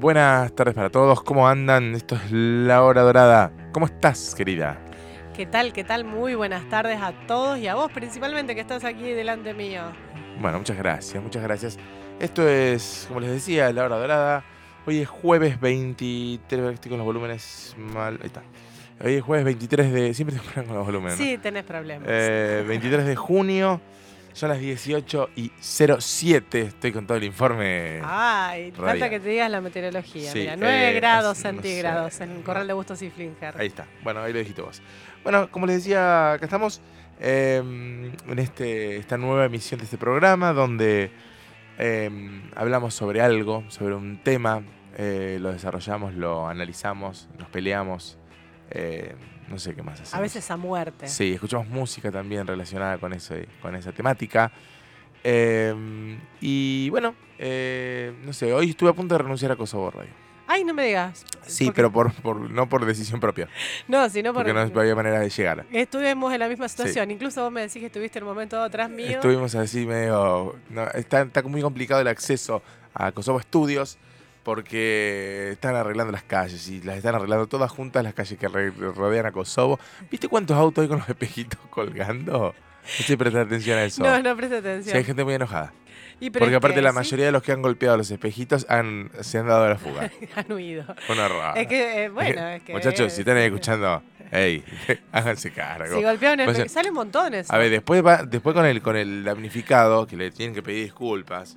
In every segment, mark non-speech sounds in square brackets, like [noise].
buenas tardes para todos. ¿Cómo andan? Esto es La Hora Dorada. ¿Cómo estás, querida? ¿Qué tal? ¿Qué tal? Muy buenas tardes a todos y a vos principalmente que estás aquí delante mío. Bueno, muchas gracias, muchas gracias. Esto es, como les decía, La Hora Dorada. Hoy es jueves 23, estoy con los volúmenes mal. Ahí está. Hoy es jueves 23 de... Siempre te con los volúmenes. ¿no? Sí, tenés problemas. Eh, 23 de junio. Son las 18 y 07. Estoy con todo el informe. Ay, falta radial. que te digas la meteorología. Sí, Mira, 9 eh, grados no centígrados sé. en el Corral de Bustos y Flinger. Ahí está. Bueno, ahí lo dijiste vos. Bueno, como les decía, acá estamos eh, en este, esta nueva emisión de este programa donde eh, hablamos sobre algo, sobre un tema, eh, lo desarrollamos, lo analizamos, nos peleamos, eh, no sé qué más hacemos. A veces a muerte. Sí, escuchamos música también relacionada con, ese, con esa temática. Eh, y bueno, eh, no sé, hoy estuve a punto de renunciar a Kosovo Radio. Ay, no me digas. Sí, Porque- pero por, por- no por decisión propia, No, sino porque porque no había manera de llegar. estuvimos en la misma situación. Incluso vos me decís que estuviste en un momento atrás mío. Estuvimos así medio... no, está, está muy complicado el acceso a Kosovo Studios porque están arreglando las calles y las están arreglando todas juntas las calles que rodean a Kosovo. ¿Viste cuántos autos hay con los espejitos [laughs] colgando? No sé, prestar atención a eso. No, no presta Sí, atención. hay gente muy enojada. Y Porque aparte que la sí, mayoría de los que han golpeado los espejitos han, se han dado a la fuga. [laughs] han huido. Una rara. Es que, eh, [laughs] bueno, es que. Muchachos, si están ahí escuchando, hey, háganse cargo. Si golpean Pues, el salen montones. A ver, después va, después con el con el damnificado, que le tienen que pedir disculpas,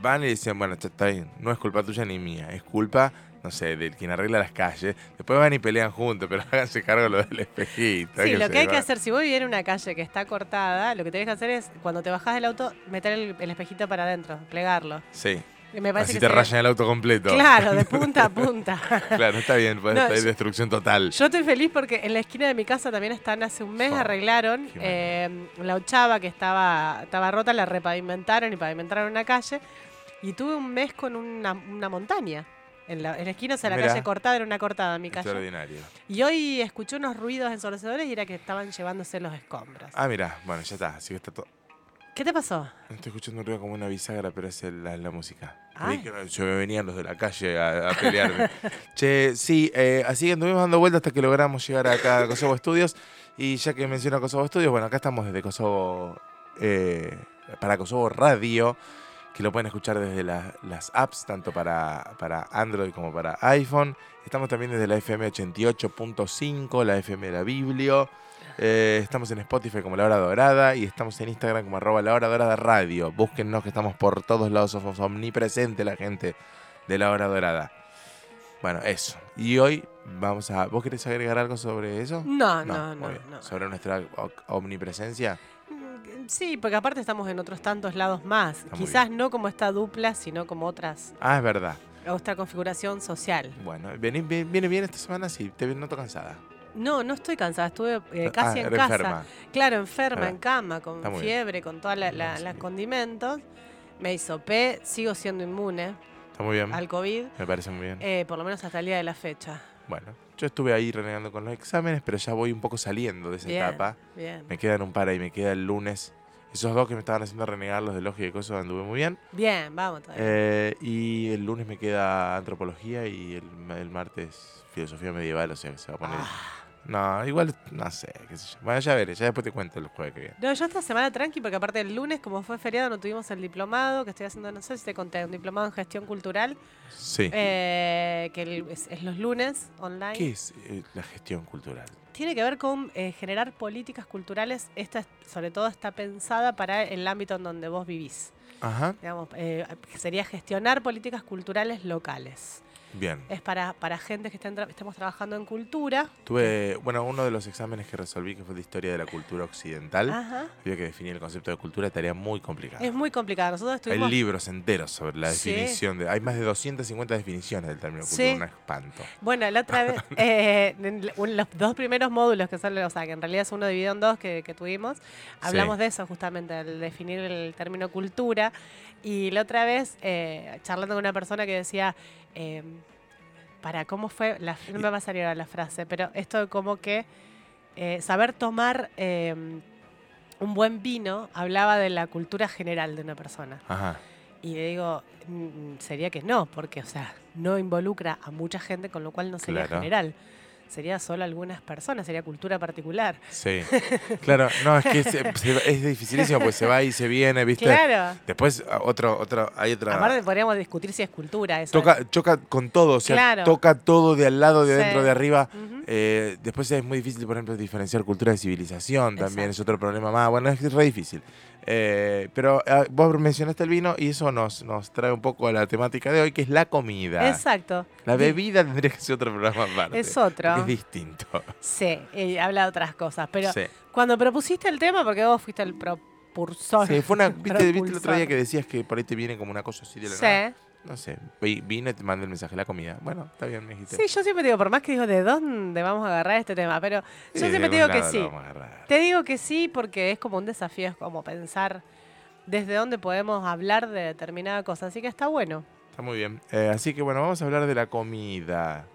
van y dicen, bueno, está- bien, no es culpa tuya ni mía, es culpa, no sé, del quien arregla las calles. Después van y pelean juntos, pero [laughs] háganse cargo de lo del espejito. Sí, lo que hay que hacer, si vos vivís en una calle que está cortada, lo que tenés que hacer es, cuando te bajás del auto, meter el, el espejito para adentro, plegarlo. Sí, Y me así te rayan el auto completo. Claro, de [laughs] punta a punta. [laughs] claro, está bien, pues No, yo- destrucción total. Yo estoy feliz porque en la esquina de mi casa también están, hace un mes Oh, arreglaron eh, la ochava que estaba, estaba rota, la repavimentaron y pavimentaron una calle. Y tuve un mes con una, una montaña. En la, en la esquina, o sea, la Mirá. calle cortada era una cortada en mi calle. Extraordinario. Y hoy escuché unos ruidos ensordecedores y era que estaban llevándose los escombros. Ah, mira, bueno, ya está, así que está todo. ¿Qué te pasó? Estoy escuchando un ruido como una bisagra, pero es el- la, la música. Ay. Creí que no- yo me venían los de la calle a, a pelearme. [laughs] che, sí, eh, así que estuvimos dando vueltas hasta que logramos llegar acá a Kosovo Studios. Y ya que menciona Kosovo Studios, bueno, acá estamos desde Kosovo, eh, para Kosovo Radio, que lo pueden escuchar desde la- las apps, tanto para, para Android como para iPhone. Estamos también desde la FM 88.5, la FM de la Biblio. Eh, estamos en Spotify como La Hora Dorada y estamos en Instagram como arroba La Hora Dorada Radio. Búsquennos que estamos por todos lados, somos omnipresente la gente de La Hora Dorada. Bueno, eso. Y hoy vamos a... ¿Vos querés agregar algo sobre eso? No, no, no, no. Sobre nuestra omnipresencia. Sí, porque aparte estamos en otros tantos lados más. Está Quizás no como esta dupla, sino como otras, Ah, es verdad. otra configuración social. Bueno, viene, viene bien esta semana, sí, te noto cansada. No, no estoy cansada, estuve eh, casi Ah, en era casa. enferma. Claro, enferma, Ah, en cama, con bien. fiebre, con todos No, sí. los condimentos. Me hisopé, sigo siendo inmune Está muy bien. al COVID, Me parece muy bien. eh, por lo menos hasta el día de la fecha. Bueno, yo estuve ahí renegando con los exámenes, pero ya voy un poco saliendo de esa Bien, etapa. bien. Me quedan un par ahí, me queda el lunes. Esos dos que me estaban haciendo renegar los de lógica y cosas anduve muy bien. Bien, vamos todavía. Eh, y el lunes me queda antropología y el, el martes filosofía medieval, o sea que se va a poner. Ah. No, igual, no sé, qué sé yo. Bueno, ya veré, ya después te cuento el jueves que viene. No, yo esta semana tranqui, porque aparte el lunes, como fue feriado, no tuvimos el diplomado que estoy haciendo, no sé si te conté, un diplomado en gestión cultural, Sí. eh, que el- es, es los lunes online. ¿Qué es eh, la gestión cultural? Tiene que ver con eh, generar políticas culturales. Esta, es- sobre todo, está pensada para el ámbito en donde vos vivís. Ajá, Digamos, sería gestionar políticas culturales locales. Bien. Es para, para gente que estén tra- estemos trabajando en cultura. Tuve, bueno, uno de los exámenes que resolví, que fue de historia de la cultura occidental, Ajá. había que definir el concepto de cultura, tarea muy complicada. Es muy complicado. Nosotros Hay estuvimos... libros enteros sobre la Sí. definición de. Hay más de 250 definiciones del término Sí. cultura, un espanto. Bueno, la otra vez, [laughs] eh, en los dos primeros módulos que son, o sea, que en realidad es uno dividido en dos que, que tuvimos, hablamos de eso justamente, al definir el término cultura. Y la otra vez, eh, charlando con una persona que decía, eh, para cómo fue, la, no me va a salir ahora la frase, pero esto de como que eh, saber tomar eh, un buen vino hablaba de la cultura general de una persona. Ajá. Y le digo, "Mm, sería que no, porque, o sea, no involucra a mucha gente, con lo cual no sería Claro. general. Sería solo algunas personas, sería cultura particular. Sí. [laughs] Claro, no, es que se- es dificilísimo porque se va y se viene, ¿viste? Claro. Después, otro, otro, hay otra. Aparte podríamos discutir si es cultura eso. Toca, choca con todo, o sea, Claro. toca todo de al lado, de Sí. adentro, de arriba. Ujú. Eh, después es muy difícil, por ejemplo, diferenciar cultura de civilización también, Exacto. es otro problema más. Bueno, es re difícil. Eh, pero ah, vos mencionaste el vino y eso nos, nos trae un poco a la temática de hoy, que es la comida. Exacto. La bebida tendría que ser otro programa aparte. Es otro. Es distinto. Sí, y habla de otras cosas. Pero Sí. cuando propusiste el tema, porque vos fuiste el propulsor. Sí, fue una, [laughs] ¿viste, viste el otro día que decías que por ahí te viene como una cosa así de la nada? No sé, vi- vine y te mandé el mensaje, la comida. Bueno, está bien, me dijiste. Sí, yo siempre digo, por más que digo, ¿de dónde vamos a agarrar este tema? Pero yo siempre te digo que lado sí. lo vamos a agarrar. Te digo que sí porque es como un desafío, es como pensar desde dónde podemos hablar de determinada cosa. Así que está bueno. Está muy bien. Eh, así que bueno, vamos a hablar de la comida.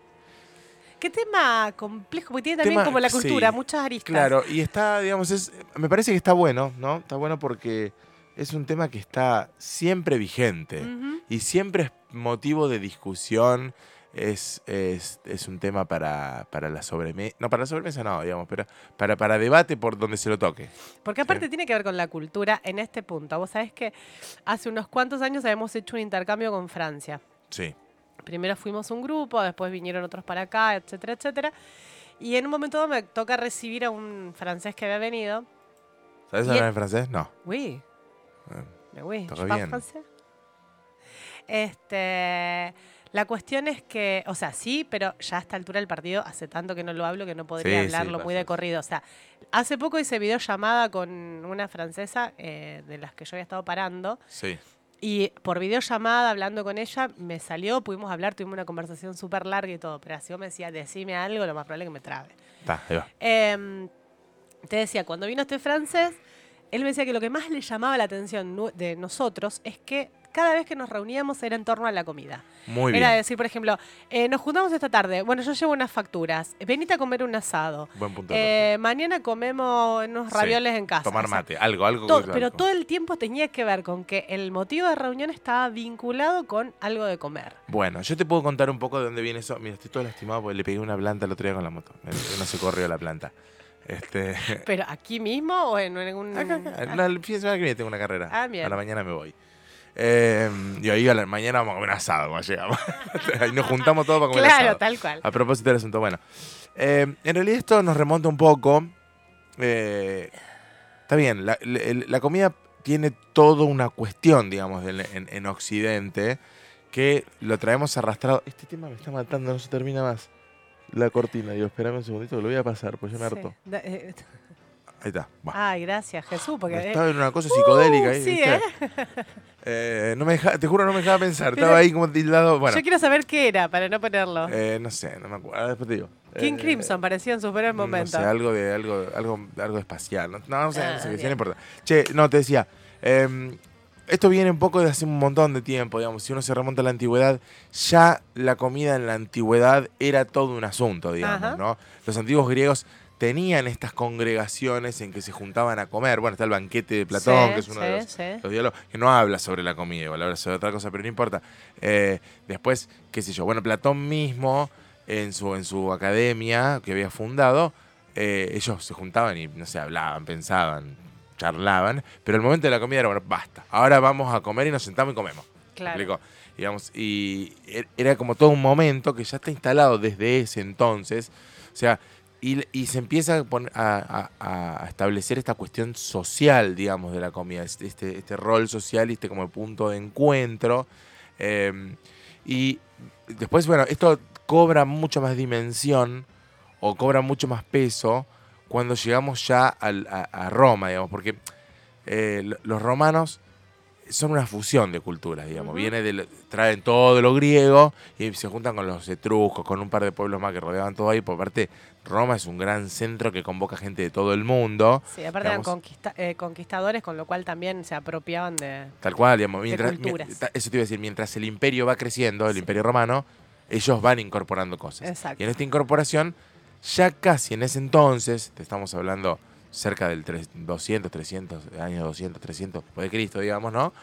Qué tema complejo, porque tiene también Tema- como la sí, cultura, muchas aristas. Claro, y está, digamos, es, me parece que está bueno, ¿no? Está bueno porque es un tema que está siempre vigente Ujú. y siempre es motivo de discusión. Es, es, es un tema para, para la sobremesa. No, para la sobremesa no, digamos, pero para, para debate por donde se lo toque. Porque aparte tiene que ver con la cultura en este punto. Vos sabés que hace unos cuantos años habíamos hecho un intercambio con Francia. Sí. Primero fuimos un grupo, después vinieron otros para acá, etcétera, etcétera. Y en un momento dado me toca recibir a un francés que había venido. ¿Sabes hablar el- en francés? No. Oui, mais oui, je parle bien. français. Este, la cuestión es que, o sea, sí, pero ya a esta altura del partido hace tanto que no lo hablo que no podría Sí, sí, hablarlo muy de corrido. O sea, hace poco hice videollamada con una francesa eh, de las que yo había estado parando. Sí. Y por videollamada, hablando con ella, me salió, pudimos hablar, tuvimos una conversación súper larga y todo. Pero así me decía, decime algo, lo más probable es que me trabe. Está, ahí va. Em, te decía, cuando vino este francés, él me decía que lo que más le llamaba la atención de nosotros es que cada vez que nos reuníamos era en torno a la comida. Muy era bien. decir, por ejemplo, eh, nos juntamos esta tarde, bueno, yo llevo unas facturas, venite a comer un asado. Buen punto. Eh, mañana comemos unos Sí, ravioles en casa. Tomar O sea, mate, algo, algo. to- algo. pero todo el tiempo tenía que ver con que el motivo de reunión estaba vinculado con algo de comer. Bueno, yo te puedo contar un poco de dónde viene eso. Mira, estoy todo lastimado porque le pegué una planta el otro día con la moto. Me- No se corrió la planta. Este, [laughs] [laughs] ¿Pero aquí mismo o en algún...? acá, acá. El fin de semana que viene tengo una carrera. Ah, bien. A la mañana me voy. Eh, y ahí a la mañana vamos a comer asado cuando llegamos. [laughs] Ahí nos juntamos todos para comer Claro, asado. tal cual. A propósito del asunto, bueno. eh, en realidad esto nos remonta un poco. eh, está bien, la, la- la comida tiene toda una cuestión, digamos, del- en, en Occidente que lo traemos arrastrado. Este tema me está matando, no se termina más. La cortina, digo, espérame un segundito que lo voy a pasar, pues yo me harto. Sí. Da- eh, [laughs] Ahí está. va. Ay, gracias, Jesús, porque... eh, Estaba en una cosa psicodélica ahí, sí, ¿viste? ¿eh? [laughs] Eh, no me deja- te juro, no me dejaba pensar. Pero- Estaba ahí como tildado. Bueno, Yo quiero saber qué era, para no ponerlo. eh, no sé, no me acuerdo. Ahora Después te digo. King Eh, Crimson parecía en sus peores momentos. No sé, algo de algo, algo, algo espacial. No, no, no sé, no sé Ah, bien. no importa. Che, no, te decía. em, esto viene un poco de hace un montón de tiempo, digamos. Si uno se remonta a la antigüedad, ya la comida en la antigüedad era todo un asunto, digamos, Ajá. ¿no? Los antiguos griegos tenían estas congregaciones en que se juntaban a comer. Bueno, está el banquete de Platón, Sí, que es uno sí, de los, sí. los diálogos, que no habla sobre la comida, igual habla sobre otra cosa, pero no importa. Eh, después, qué sé yo, bueno, Platón mismo, en su, en su academia que había fundado, eh, ellos se juntaban y, no sé, hablaban, pensaban, charlaban, pero el momento de la comida era, bueno, basta, ahora vamos a comer y nos sentamos y comemos. ¿Me Claro. Digamos, y er- era como todo un momento que ya está instalado desde ese entonces. O sea, y, y se empieza a, pon- a- a- a establecer esta cuestión social, digamos, de la comida, este, este, este rol social y este como punto de encuentro. Eh, y después, bueno, esto cobra mucho más dimensión o cobra mucho más peso cuando llegamos ya al- a, a Roma, digamos, porque eh, lo- los romanos son una fusión de culturas, digamos. Ujú. Viene de traen todo lo griego y se juntan con los etruscos, con un par de pueblos más que rodeaban todo ahí. Por parte, Roma es un gran centro que convoca gente de todo el mundo. Sí, aparte eran digamos. conquista- eh, conquistadores, con lo cual también se apropiaban de... Tal cual, digamos. Mientras, culturas. eso te iba a decir, mientras el imperio va creciendo, el Sí. imperio romano, ellos van incorporando cosas. Exacto. Y en esta incorporación, ya casi en ese entonces, te estamos hablando cerca del 200, 300, años 200, 300 de Cristo, digamos, ¿no?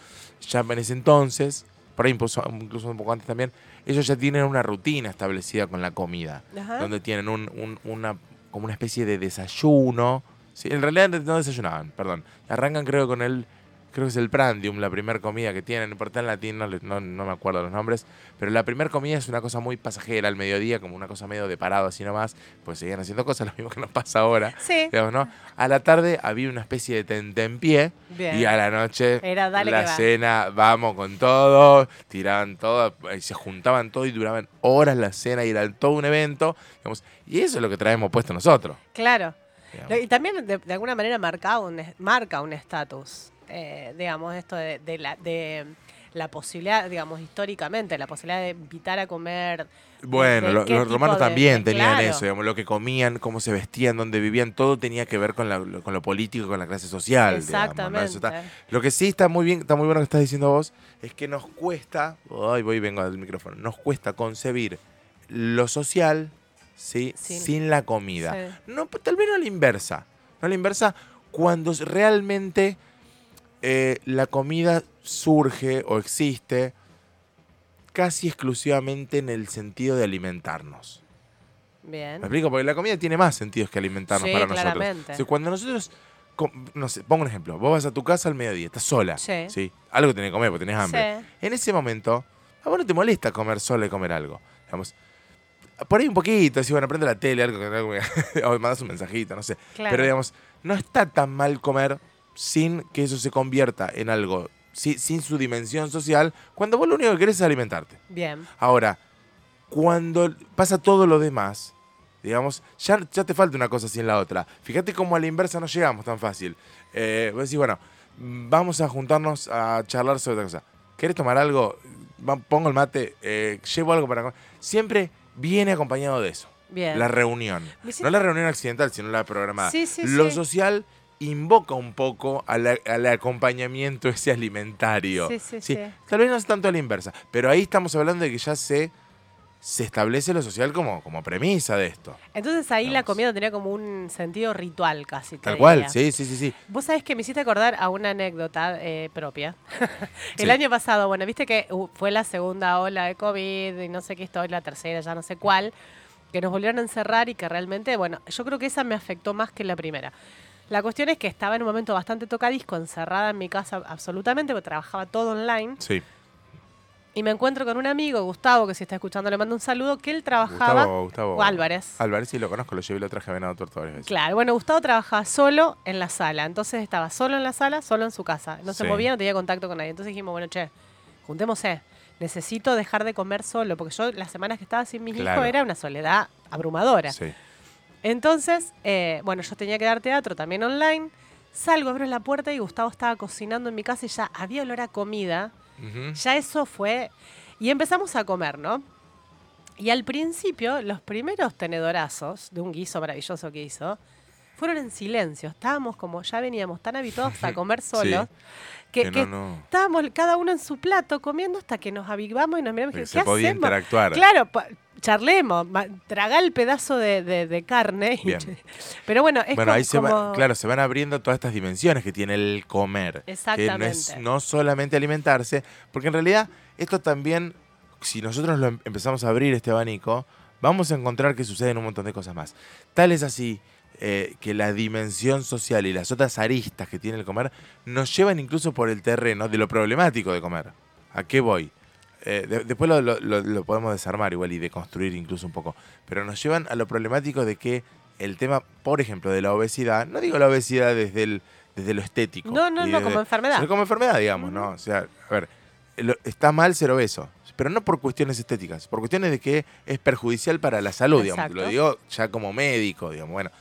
Ya en ese entonces, por ahí incluso, un poco antes también, ellos ya tienen una rutina establecida con la comida, donde tienen un, una, como una especie de desayuno. Sí, en realidad no desayunaban, perdón. Arrancan creo con el creo que es el prandium, la primera comida que tienen, por en latín no, no, me acuerdo los nombres, pero la primera comida es una cosa muy pasajera al mediodía, como una cosa medio de parado así nomás, pues seguían haciendo cosas, [laughs] lo mismo que nos pasa ahora. Sí. ¿no? A la tarde había una especie de tentempié y a la noche la cena, vamos con todo, tiraban todo, y se juntaban todo y duraban horas la cena y era todo un evento, digamos, y eso es lo que traemos puesto nosotros. Claro. Y también de, alguna manera marca un marca un estatus. Eh, digamos, esto de, la, de la posibilidad, digamos, históricamente, la posibilidad de invitar a comer. Bueno, los romanos también tenían eso, digamos, lo que comían, cómo se vestían, dónde vivían, todo tenía que ver con, la, con lo político, con la clase social. Exactamente. lo que sí está muy bien, está muy bueno que estás diciendo vos, es que nos cuesta, ay, voy y vengo al micrófono, nos cuesta concebir lo social, ¿sí? sin, la comida. No, tal vez no a la inversa. No a la inversa cuando realmente eh, la comida surge o existe casi exclusivamente en el sentido de alimentarnos. Bien. ¿Me explico? Porque la comida tiene más sentidos que alimentarnos para nosotros. cuando nosotros, no sé, pongo un ejemplo, vos vas a tu casa al mediodía, estás sola. Sí. Algo tenés que comer porque tenés hambre. En ese momento, a vos no te molesta comer sola y comer algo. Digamos, por ahí un poquito, así, bueno, prende la tele, algo, [laughs] o mandas un mensajito, no sé. Pero digamos, no está tan mal comer sin que eso se convierta en algo, sin su dimensión social, cuando vos lo único que querés es alimentarte. Bien. Ahora, cuando pasa todo lo demás, digamos, ya, ya te falta una cosa sin la otra. Fíjate cómo a la inversa no llegamos tan fácil. Eh, vos decís, bueno, vamos a juntarnos a charlar sobre otra cosa. ¿Querés tomar algo? Pongo el mate, eh, llevo algo para comer. Siempre viene acompañado de eso. Bien. La reunión. No la reunión accidental, sino la programada. Sí, sí, lo social invoca un poco al, acompañamiento ese alimentario. Sí, sí, sí, Tal vez no es tanto a la inversa, pero ahí estamos hablando de que ya se, se establece lo social como, como premisa de esto. Entonces ahí la comida tenía como un sentido ritual casi. Tal cual, sí, sí, sí, sí. Vos sabés que me hiciste acordar a una anécdota eh, propia. [laughs] El año pasado, bueno, viste que uh, fue la segunda ola de COVID y no sé qué estoy, la tercera, ya no sé cuál, que nos volvieron a encerrar y que realmente, bueno, yo creo que esa me afectó más que la primera. La cuestión es que estaba en un momento bastante tocadisco, encerrada en mi casa absolutamente, porque trabajaba todo online. Sí. Y me encuentro con un amigo, Gustavo, que si está escuchando le mando un saludo, que él trabajaba... Gustavo, Gustavo Álvarez. Álvarez, sí, lo conozco, lo llevé y lo traje a Venado Tuerto varias veces. Claro, bueno, Gustavo trabajaba solo en la sala. Entonces estaba solo en la sala, solo en su casa. No se movía, no tenía contacto con nadie. Entonces dijimos, bueno, che, juntémosé. Necesito dejar de comer solo, porque yo las semanas que estaba sin mis hijos era una soledad abrumadora. Sí. Entonces, eh, bueno, yo tenía que dar teatro también online. Salgo, abro la puerta y Gustavo estaba cocinando en mi casa y ya había olor a comida. Ya eso fue. Y empezamos a comer, ¿no? Y al principio, los primeros tenedorazos de un guiso maravilloso que hizo fueron en silencio. Estábamos como ya veníamos tan habituados a [laughs] comer solos. Que, estábamos cada uno en su plato comiendo hasta que nos avivamos y nos miramos y dijimos, Se podía interactuar. Claro, charlemos, traga el pedazo de, carne. pero bueno, es bueno, ahí se claro, se van abriendo todas estas dimensiones que tiene el comer. Exactamente. Que no es no solamente alimentarse, porque en realidad esto también, si nosotros lo em, empezamos a abrir este abanico, vamos a encontrar que suceden un montón de cosas más. Tal es así eh, que la dimensión social y las otras aristas que tiene el comer nos llevan incluso por el terreno de lo problemático de comer. ¿A qué voy? Eh, después lo, podemos desarmar igual y deconstruir incluso un poco, pero nos llevan a lo problemático de que el tema, por ejemplo, de la obesidad, no digo la obesidad desde, el, desde lo estético. No, no, no, como enfermedad. como enfermedad, digamos, ¿no? O sea, a ver, está mal ser obeso, pero no por cuestiones estéticas, por cuestiones de que es perjudicial para la salud, digamos. Lo digo ya como médico, digamos. Bueno,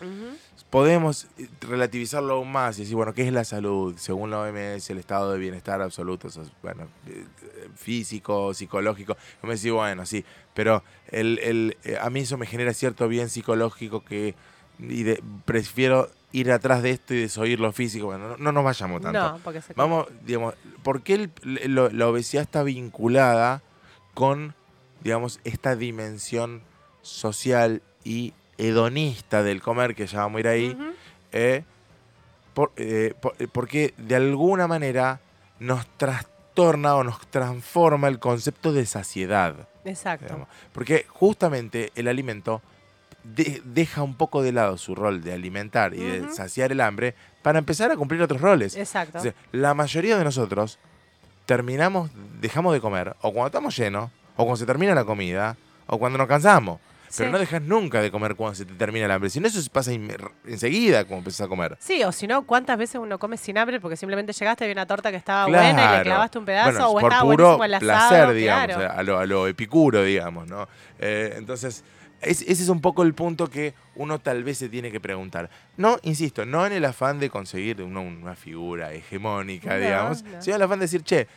podemos relativizarlo aún más y decir, bueno, ¿qué es la salud? Según la OMS, el estado de bienestar absoluto, bueno, eh, físico, psicológico. Yo me decís, bueno, sí, pero el, el, eh, a mí eso me genera cierto bien psicológico que y prefiero ir atrás de esto y desoír lo físico. Bueno, no, nos vayamos tanto. No, porque Vamos, digamos, ¿por qué la obesidad está vinculada con, digamos, esta dimensión social y hedonista del comer, que ya vamos a ir ahí, eh, por- eh, por- eh, porque de alguna manera nos trastorna o nos transforma el concepto de saciedad. Exacto. digamos. Porque justamente el alimento de- deja un poco de lado su rol de alimentar y de saciar el hambre para empezar a cumplir otros roles. Exacto. O sea, la mayoría de nosotros terminamos, dejamos de comer, o cuando estamos llenos, o cuando se termina la comida, o cuando nos cansamos. Pero Sí. no dejas nunca de comer cuando se te termina el hambre. Si no, eso se pasa enseguida como empezás a comer. Sí, o si no, ¿cuántas veces uno come sin hambre porque simplemente llegaste y una torta que estaba buena y le clavaste un pedazo Bueno, o por estaba puro buenísimo el asado? placer, digamos, claro. a, lo, a lo epicuro, digamos, ¿no? Eh, entonces, es- ese es un poco el punto que uno tal vez se tiene que preguntar. No, insisto, no en el afán de conseguir una, una figura hegemónica, No, digamos, no. sino en el afán de decir, che,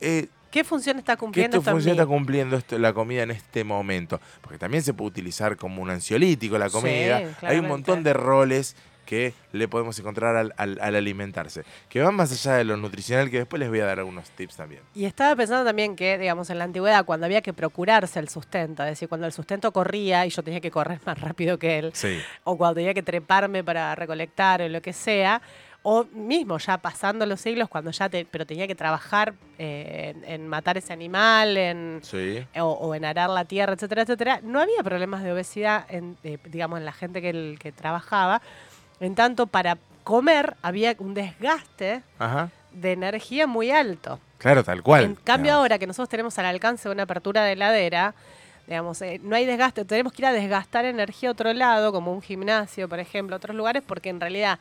eh, ¿Qué función está ¿Qué cumpliendo esto en función está cumpliendo esto, la comida en este momento? Porque también se puede utilizar como un ansiolítico la Sí, comida. Hay un montón de roles que le podemos encontrar al, al- al alimentarse, que van más allá de lo nutricional, que después les voy a dar algunos tips también. Y estaba pensando también que, digamos, en la antigüedad, cuando había que procurarse el sustento, es decir, cuando el sustento corría y yo tenía que correr [laughs] más rápido que él, Sí, o cuando tenía que treparme para recolectar o lo que sea, o mismo ya pasando los siglos, cuando ya te, pero tenía que trabajar eh, en, en matar ese animal, en, sí. o, o en arar la tierra, etcétera, etcétera, no había problemas de obesidad, en, eh, digamos, en la gente que, el- que trabajaba. En tanto, para comer había un desgaste Ajá. de energía muy alto. Claro, tal cual. En cambio, digamos. ahora que nosotros tenemos al alcance una apertura de heladera, digamos, eh, no hay desgaste, tenemos que ir a desgastar energía a otro lado, como un gimnasio, por ejemplo, otros lugares, porque en realidad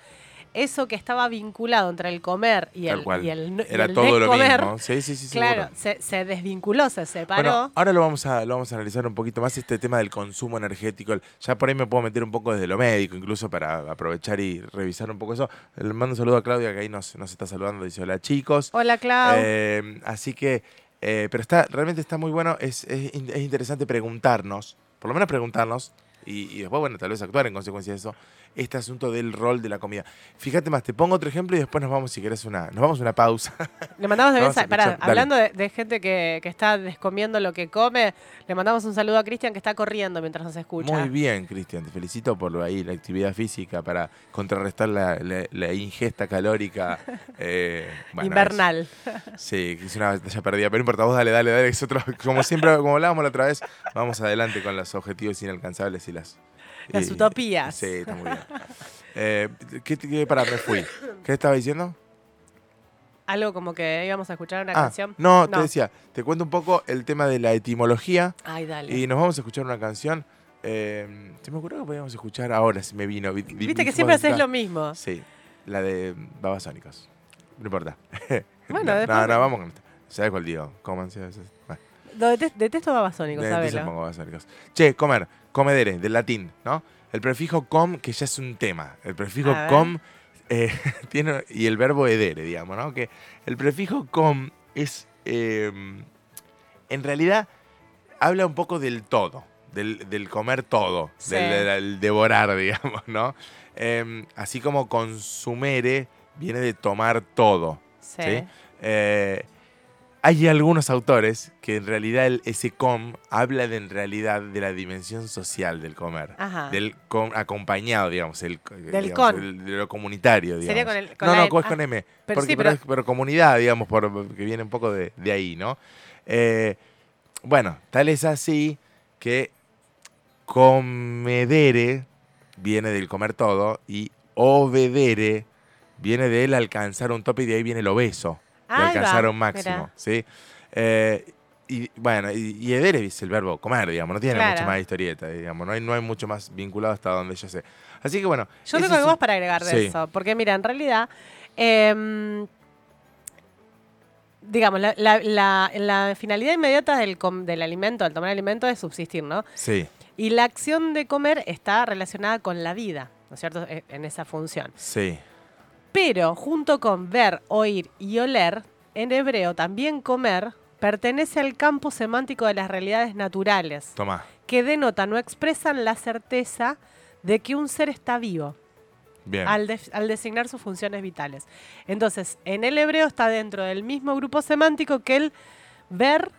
eso que estaba vinculado entre el comer y Tal el, cual. y el, y Era el todo lo mismo. Sí, sí, sí, claro, se, se desvinculó, se separó. Bueno, ahora lo vamos, a, lo vamos a analizar un poquito más, este tema del consumo energético. Ya por ahí me puedo meter un poco desde lo médico, incluso para aprovechar y revisar un poco eso. Le mando un saludo a Claudia, que ahí nos, nos está saludando, dice hola chicos. Hola, Clau. Eh, así que, eh, pero está, realmente está muy bueno, es, es es interesante preguntarnos, por lo menos preguntarnos, y, y después, bueno, tal vez actuar en consecuencia de eso, este asunto del rol de la comida. Fíjate más, te pongo otro ejemplo y después nos vamos, si querés, una, nos vamos a una pausa. Le mandamos [laughs] de vamos a pará, hablando de, de gente que, que está descomiendo lo que come, le mandamos un saludo a Cristian que está corriendo mientras nos escucha. Muy bien, Cristian, te felicito por ahí la actividad física para contrarrestar la, la- la ingesta calórica [laughs] eh, bueno, Invernal. es- sí, que es una batalla perdida, pero no importa, vos dale, dale, dale, es otro, como siempre, como hablábamos la otra vez, vamos adelante con los objetivos inalcanzables y las... Las y- utopías. Sí, está muy bien. [laughs] Eh, ¿qué, qué, pará, me fui. ¿Qué estaba diciendo? Algo como que íbamos a escuchar una Ah, canción. no, te decía, te cuento un poco el tema de la etimología Ay, dale. y nos vamos a escuchar una canción. eh, se me ocurrió que podíamos escuchar ahora, si me vino. vi- vi- Viste que siempre haces lo mismo. Sí, la de Babasónicos. No importa. Bueno, [laughs] no, después- no, no, vamos con esta. ¿Sabes cuál digo? Coman, sí, sí. Bueno, detesto Babasónicos. Che, comer, comedere, del latín, ¿no? El prefijo com, que ya es un tema. El prefijo com eh, [laughs] tiene, y el verbo edere, digamos, ¿no? Que el prefijo com es, eh, en realidad, habla un poco del todo, del, del comer todo, Sí. del, del devorar, [laughs] digamos, ¿no? Eh, así como consumere viene de tomar todo. Sí. ¿sí? Hay algunos autores que en realidad el, ese com habla de, en realidad de la dimensión social del comer. Ajá. Del com acompañado, digamos, el, Del digamos, con. el- de lo comunitario, digamos. Sería con el- con no, no, es Ah, con M. pero porque, sí, pero, pero- es- pero comunidad, digamos, por, que viene un poco de, de ahí, ¿no? Eh, bueno, tal es así que comedere viene del comer todo y obedere viene del alcanzar un tope y de ahí viene el obeso, Ahí va, alcanzar un máximo, mirá. ¿sí? Eh, y bueno, y, y es el verbo comer, digamos, no tiene Claro. mucha más historieta, digamos, no hay, no hay mucho más vinculado hasta donde yo sé. Así que bueno. Yo tengo algo más para agregar de Sí. eso. Porque mira, en realidad, em, digamos, la, la- la- la finalidad inmediata del, com- del alimento, del tomar alimento, es subsistir, ¿no? Sí, Y la acción de comer está relacionada con la vida, ¿no es cierto? E- En esa función. sí, Pero junto con ver, oír y oler, en hebreo también comer pertenece al campo semántico de las realidades naturales, toma. que denotan o expresan la certeza de que un ser está vivo Bien. al, al designar sus funciones vitales. Entonces, en el hebreo está dentro del mismo grupo semántico que el ver,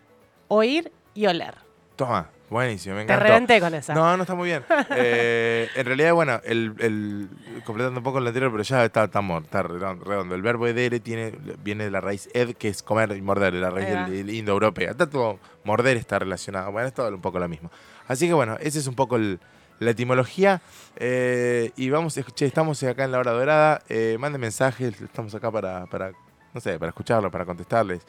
oír y oler. Toma, buenísimo, me Te encantó. reventé con esa. No, no está muy bien. [laughs] Eh, en realidad, bueno, el, el- completando un poco lo anterior, pero ya está, está, está redondo. El verbo edere tiene, viene de la raíz ed, que es comer y morder, de la raíz del, del indoeuropea. Está todo, morder está relacionado. Bueno, es todo un poco lo mismo. Así que bueno, esa es un poco el- la etimología. Eh, y vamos, che, estamos acá en la hora dorada. Eh, manden mensajes, estamos acá para, para, no sé, para escucharlos, para contestarles.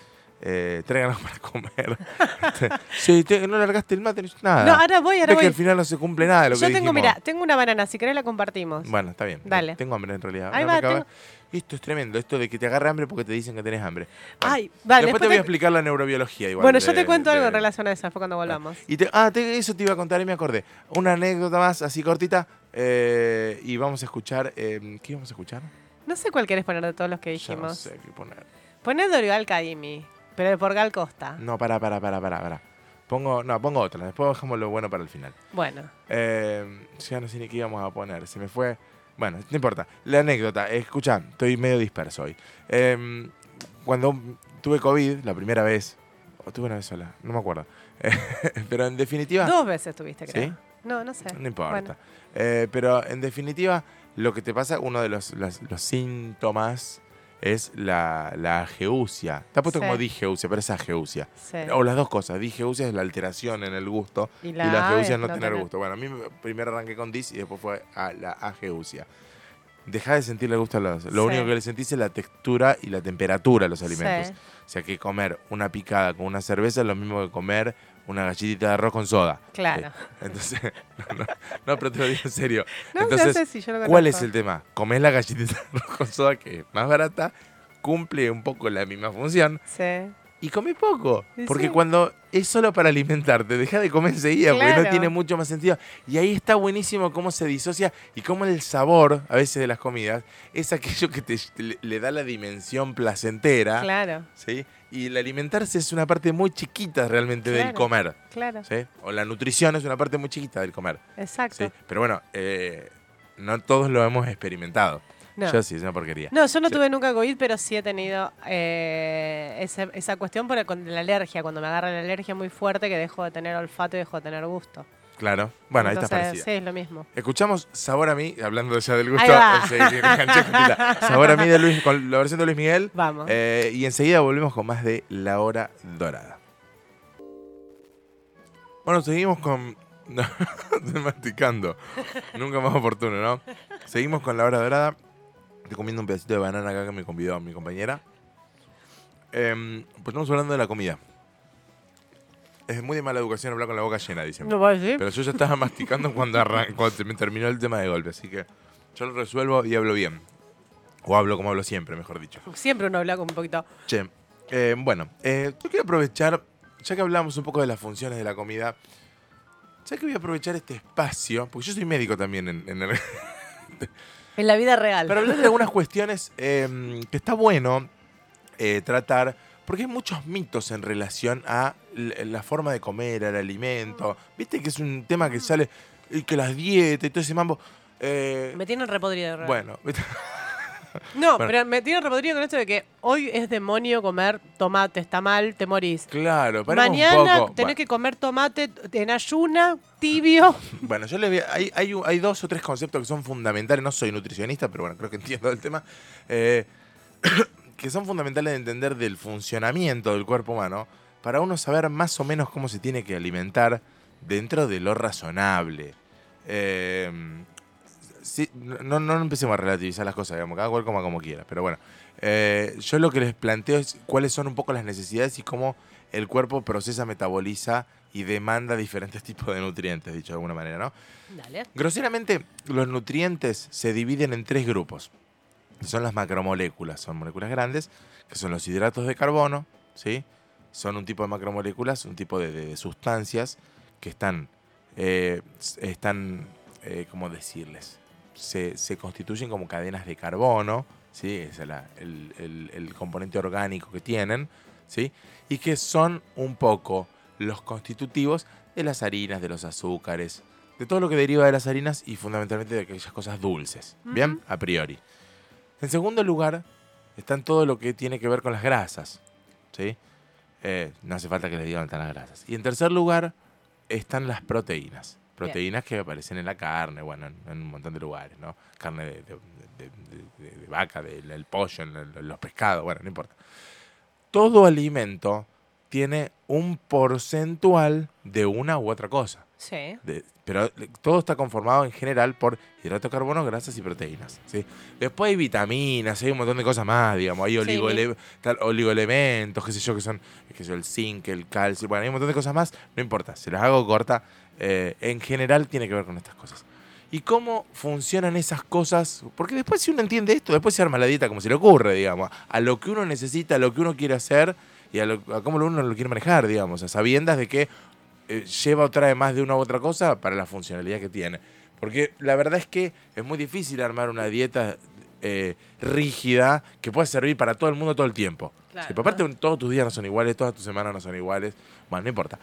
Eh, tráiganos para comer. [laughs] sí, te- no largaste el mate, nada. No, ahora voy, ahora Ves que voy. al final no se cumple nada de lo Yo que tengo, dijimos. mira, tengo una banana, si querés la compartimos. Bueno, está bien. Dale. Tengo hambre en realidad. Ahí No va, me cabe- tengo- Esto es tremendo, esto de que te agarre hambre porque te dicen que tenés hambre. Bueno, Ay, vale, después, te después voy a te- explicar la neurobiología igual. Bueno, yo de- te cuento algo de- en relación a eso, fue cuando volvamos. Y te- ah, te- eso te iba a contar y me acordé. Una anécdota más, así cortita. eh, y vamos a escuchar. eh, ¿Qué vamos a escuchar? No sé cuál querés poner de todos los que Ya no dijimos. sé qué poner. Poné Dorival Caimi, pero de por Gal Costa. No, para, para, para, para, para. Pongo, no, pongo otra. Después dejamos lo bueno para el final. Bueno, Eh, ya no sé ni qué íbamos a poner. Se me fue. Bueno, no importa. La anécdota. Escucha, estoy medio disperso hoy. Eh, cuando tuve COVID la primera vez. O tuve una vez sola, no me acuerdo. [laughs] pero en definitiva. dos veces tuviste, creo. ¿Sí? No, no sé. No importa. Bueno, Eh, pero en definitiva, lo que te pasa, uno de los, los- los síntomas es la, la ageusia. Está puesto Sí. como digeusia, pero es ageusia. sí. O las dos cosas. Digeusia es la alteración en el gusto Y y la ageusia es no no tener gusto. Bueno, a mí me- primero arranqué con dis y después fue a la ageusia. Deja de sentirle gusto a los. Lo Sí. único que le sentís es la textura y la temperatura de los alimentos. O sea que comer una picada con una cerveza es lo mismo que comer una galletita de arroz con soda. Claro. Sí. Entonces, [laughs] no, no, no, pero te lo digo en serio. No, Entonces, no sé si yo lo ¿cuál es el tema? Comés la galletita de arroz con soda que es más barata, cumple un poco la misma función Sí. y comés poco. Porque sí. cuando es solo para alimentarte, deja de comer enseguida porque Claro. no tiene mucho más sentido. Y ahí está buenísimo cómo se disocia y cómo el sabor, a veces de las comidas, es aquello que te, le, le da la dimensión placentera. Claro, ¿sí? Y el alimentarse es una parte muy chiquita realmente del comer. claro. ¿sí? O la nutrición es una parte muy chiquita del comer. Exacto. ¿sí? Pero bueno, eh, no todos lo hemos experimentado. No. Yo sí, es una porquería. No, yo no Sí. tuve nunca COVID, pero sí he tenido eh, ese- esa cuestión por el- con la alergia, cuando me agarra la alergia muy fuerte que dejo de tener olfato y dejo de tener gusto. Claro. Bueno, ahí está parecida. Sí, es lo mismo. Escuchamos Sabor a mí, hablando ya del gusto. [laughs] Sabor a mí de Luis, con la versión de Luis Miguel. Vamos. Eh, y enseguida volvemos con más de La Hora Dorada. Bueno, seguimos con. [laughs] Masticando. Nunca más oportuno, ¿no? Seguimos con La Hora Dorada. Estoy comiendo un pedacito de banana acá que me convidó mi compañera. Em, pues estamos hablando de la comida. Es muy de mala educación hablar con la boca llena, dicen. ¿No decir? Pero yo ya estaba [laughs] masticando cuando, arran- cuando se me terminó el tema de golpe, así que yo lo resuelvo y hablo bien. O hablo como hablo siempre, mejor dicho. Siempre uno habla con un poquito. Che, eh, bueno, eh, yo quiero aprovechar, ya que hablamos un poco de las funciones de la comida, ya que voy a aprovechar este espacio, porque yo soy médico también en, en el- [laughs] En la vida real. para hablar de algunas cuestiones eh, que está bueno eh, tratar, porque hay muchos mitos en relación a la forma de comer, al alimento. Viste que es un tema que sale, y que las dietas y todo ese mambo. eh, me tienen repodrido. real. bueno. [laughs] No, bueno. pero me tienen repodrido con esto de que hoy es demonio comer tomate, está mal, te morís. claro, un Mañana poco. tenés Bueno. que comer tomate en ayuna, tibio. [laughs] Bueno, yo les voy a- hay, hay, un- hay dos o tres conceptos que son fundamentales. No soy nutricionista, pero bueno, creo que entiendo el tema. eh, que son fundamentales de entender del funcionamiento del cuerpo humano para uno saber más o menos cómo se tiene que alimentar dentro de lo razonable. Eh, sí, no, no empecemos a relativizar las cosas, digamos, cada cual coma como quiera. Pero bueno, eh, yo lo que les planteo es cuáles son un poco las necesidades y cómo el cuerpo procesa, metaboliza y demanda diferentes [laughs] tipos de nutrientes, dicho de alguna manera, ¿no? Dale. Groseramente, los nutrientes se dividen en tres grupos. Que Son las macromoléculas, son moléculas grandes, que son los hidratos de carbono, ¿sí? Son un tipo de macromoléculas, un tipo de, de sustancias que están, eh, están eh, ¿cómo decirles? Se, se constituyen como cadenas de carbono, ¿sí? Es la- el, el- el componente orgánico que tienen, ¿sí? Y que son un poco los constitutivos de las harinas, de los azúcares, de todo lo que deriva de las harinas y fundamentalmente de aquellas cosas dulces. ¿Bien? A priori. En segundo lugar, están todo lo que tiene que ver con las grasas. ¿sí? Eh, no hace falta que les digan dónde están las grasas. Y en tercer lugar, están las proteínas. Proteínas que aparecen en la carne, bueno, en, en un montón de lugares, ¿no? Carne de, de- de- de- de vaca, del pollo, en los pescados, bueno, no importa. Todo alimento tiene un porcentual de una u otra cosa. Sí. De- pero eh, todo está conformado en general por hidrato de carbono, grasas y proteínas. ¿sí? Después hay vitaminas, hay un montón de cosas más, digamos. Hay oligoele- tal- oligoelementos, qué sé yo, que son qué sé yo, el zinc, el calcio. Bueno, hay un montón de cosas más. No importa, se las hago corta. eh, en general tiene que ver con estas cosas. ¿Y cómo funcionan esas cosas? Porque después si uno entiende esto, después se arma la dieta como se le ocurre, digamos. A lo que uno necesita, a lo que uno quiere hacer y a, lo- a cómo uno lo quiere manejar, digamos. A sabiendas de que eh, lleva o trae más de una u otra cosa para la funcionalidad que tiene. Porque la verdad es que es muy difícil armar una dieta eh, rígida que pueda servir para todo el mundo todo el tiempo. Claro. Sí, pero aparte todos tus días no son iguales, todas tus semanas no son iguales. Bueno, no importa.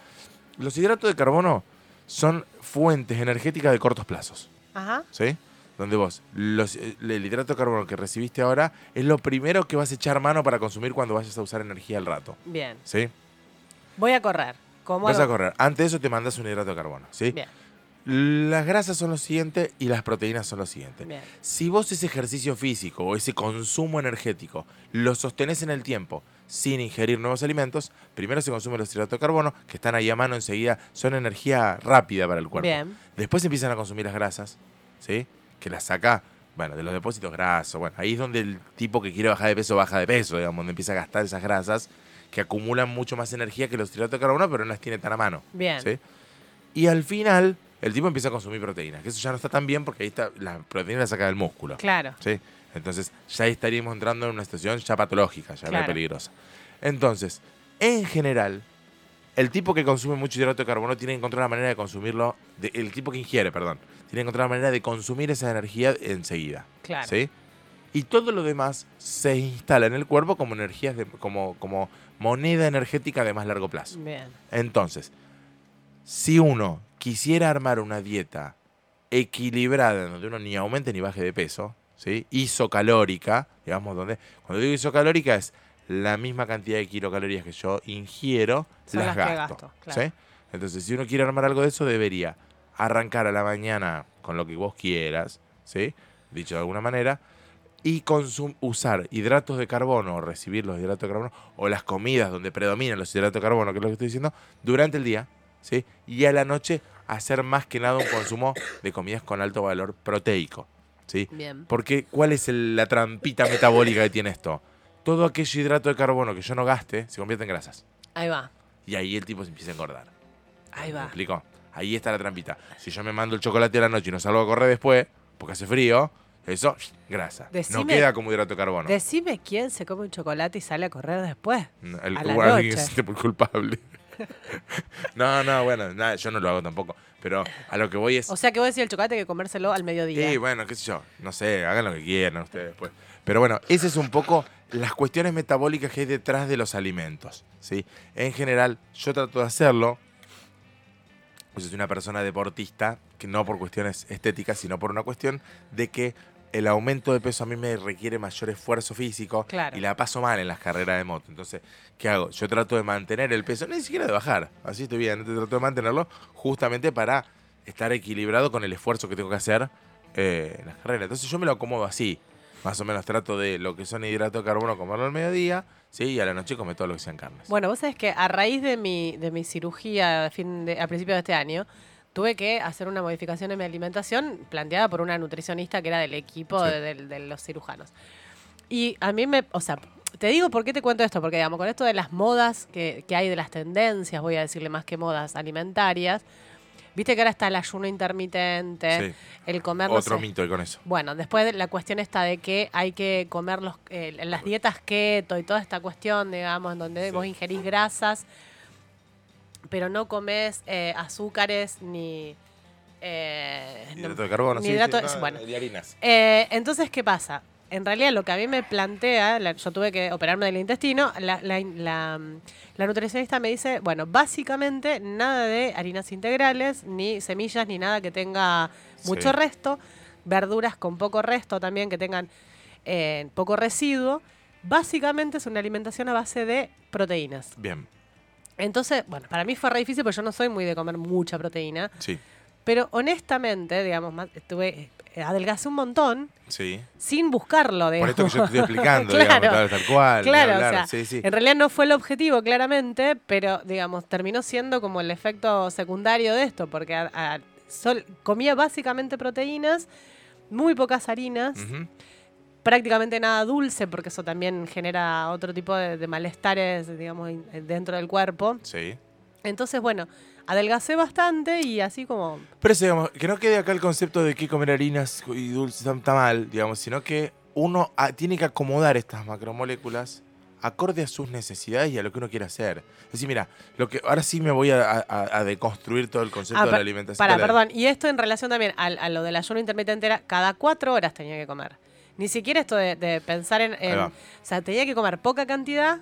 Los hidratos de carbono son fuentes energéticas de cortos plazos. Ajá. ¿sí? Donde vos, los, eh, el hidrato de carbono que recibiste ahora es lo primero que vas a echar mano para consumir cuando vayas a usar energía al rato, Bien. ¿sí? Voy a correr. ¿Cómo Vas a correr. Antes de eso te mandas un hidrato de carbono, ¿sí? Bien. Las grasas son lo siguiente y las proteínas son lo siguiente. Bien. Si vos ese ejercicio físico o ese consumo energético lo sostenés en el tiempo sin ingerir nuevos alimentos, primero se consumen los hidratos de carbono, que están ahí a mano enseguida, son energía rápida para el cuerpo. Bien. Después empiezan a consumir las grasas, ¿sí? Que las saca, bueno, de los depósitos grasos. Bueno, ahí es donde el tipo que quiere bajar de peso baja de peso, digamos, donde empieza a gastar esas grasas que acumulan mucho más energía que los hidratos de carbono, pero no las tiene tan a mano. Bien. ¿sí? Y al final, el tipo empieza a consumir proteínas, que eso ya no está tan bien porque ahí está, la proteína la saca del músculo. Claro. ¿sí? Entonces, ya ahí estaríamos entrando en una situación ya patológica, ya Claro. peligrosa. Entonces, en general, el tipo que consume mucho hidrato de carbono tiene que encontrar la manera de consumirlo, de- el tipo que ingiere, perdón, tiene que encontrar la manera de consumir esa energía enseguida. Claro. ¿sí? Y todo lo demás se instala en el cuerpo como energías de- como, como moneda energética de más largo plazo. Bien. Entonces, si uno quisiera armar una dieta equilibrada, donde uno ni aumente ni baje de peso, ¿sí? isocalórica, digamos, donde, cuando digo isocalórica es la misma cantidad de kilocalorías que yo ingiero, Son las, las que gasto. gasto, claro. ¿sí? Entonces, si uno quiere armar algo de eso, debería arrancar a la mañana con lo que vos quieras, ¿sí? dicho de alguna manera, y consum- usar hidratos de carbono o recibir los hidratos de carbono o las comidas donde predominan los hidratos de carbono, que es lo que estoy diciendo, durante el día, ¿sí? Y a la noche hacer más que nada un consumo de comidas con alto valor proteico, ¿sí? Bien. Porque ¿cuál es el- la trampita metabólica que tiene esto? Todo aquello hidrato de carbono que yo no gaste se convierte en grasas. Ahí va. Y ahí el tipo se empieza a engordar. Ahí ¿Me va. explico? Ahí está la trampita. Si yo me mando el chocolate a la noche y no salgo a correr después, porque hace frío, eso, grasa. no queda como hidrato de carbono. Decime quién se come un chocolate y sale a correr después. No, el- a la noche. se siente por culpable. [laughs] no, no, bueno, nada, yo no lo hago tampoco. Pero a lo que voy es. O sea que vos decís el chocolate hay que comérselo al mediodía. Sí, bueno, qué sé yo. No sé, hagan lo que quieran ustedes pues. Pero bueno, ese es un poco las cuestiones metabólicas que hay detrás de los alimentos. ¿sí? En general, yo trato de hacerlo. Pues soy una persona deportista, que no por cuestiones estéticas, sino por una cuestión de que el aumento de peso a mí me requiere mayor esfuerzo físico Claro. y la paso mal en las carreras de moto. Entonces, ¿qué hago? Yo trato de mantener el peso, ni siquiera de bajar, así estoy bien, trato de mantenerlo justamente para estar equilibrado con el esfuerzo que tengo que hacer eh, en las carreras. Entonces yo me lo acomodo así. Más o menos trato de lo que son hidratos de carbono comerlo al mediodía, ¿sí? Y a la noche come todo lo que sean carnes. Bueno, vos sabés que a raíz de mi, de mi cirugía a, fin de, a principios de este año, tuve que hacer una modificación en mi alimentación planteada por una nutricionista que era del equipo Sí. de, del- de los cirujanos. Y a mí me, o sea, te digo por qué te cuento esto, porque digamos, con esto de las modas que, que hay, de las tendencias, voy a decirle más que modas alimentarias, viste que ahora está el ayuno intermitente, Sí. el comer... no Otro sé, mito y con eso. bueno, después de la cuestión está de que hay que comer los, eh, las dietas keto y toda esta cuestión, digamos, en donde Sí. vos ingerís grasas, pero no comes eh, azúcares ni... eh, no- Hidrato de carbono, ni hidrato- sí, no, bueno. y harinas. Eh, entonces, ¿qué pasa? En realidad, lo que a mí me plantea, la- yo tuve que operarme del intestino, la, la- nutricionista me dice, bueno, básicamente nada de harinas integrales, ni semillas, ni nada que tenga mucho Sí. resto, verduras con poco resto también, que tengan eh, poco residuo. Básicamente es una alimentación a base de proteínas. Bien. Entonces, bueno, para mí fue re difícil porque yo no soy muy de comer mucha proteína. Sí. Pero honestamente, digamos, más, estuve, eh, adelgacé un montón Sí. sin buscarlo, Por esto que yo te estoy explicando, [laughs] Claro. digamos, tal cual. Claro, o sea, sí, sí. En realidad no fue el objetivo, claramente, pero, digamos, terminó siendo como el efecto secundario de esto, porque a- a- sol- comía básicamente proteínas, muy pocas harinas, prácticamente nada dulce, porque eso también genera otro tipo de, de malestares, digamos, dentro del cuerpo. Sí. Entonces, bueno, adelgacé bastante y así como... Pero eso, digamos, que no quede acá el concepto de que comer harinas y dulces está, mal, digamos, sino que uno ah, tiene que acomodar estas macromoléculas acorde a sus necesidades y a lo que uno quiere hacer. Es decir, mira, lo que ahora sí me voy a, a- a deconstruir todo el concepto Ah, de la alimentación. Para, perdón. Y esto en relación también al- a, lo del ayuno intermitente era cada cuatro horas tenía que comer. Ni siquiera esto de, de pensar en, en-. O sea, tenía que comer poca cantidad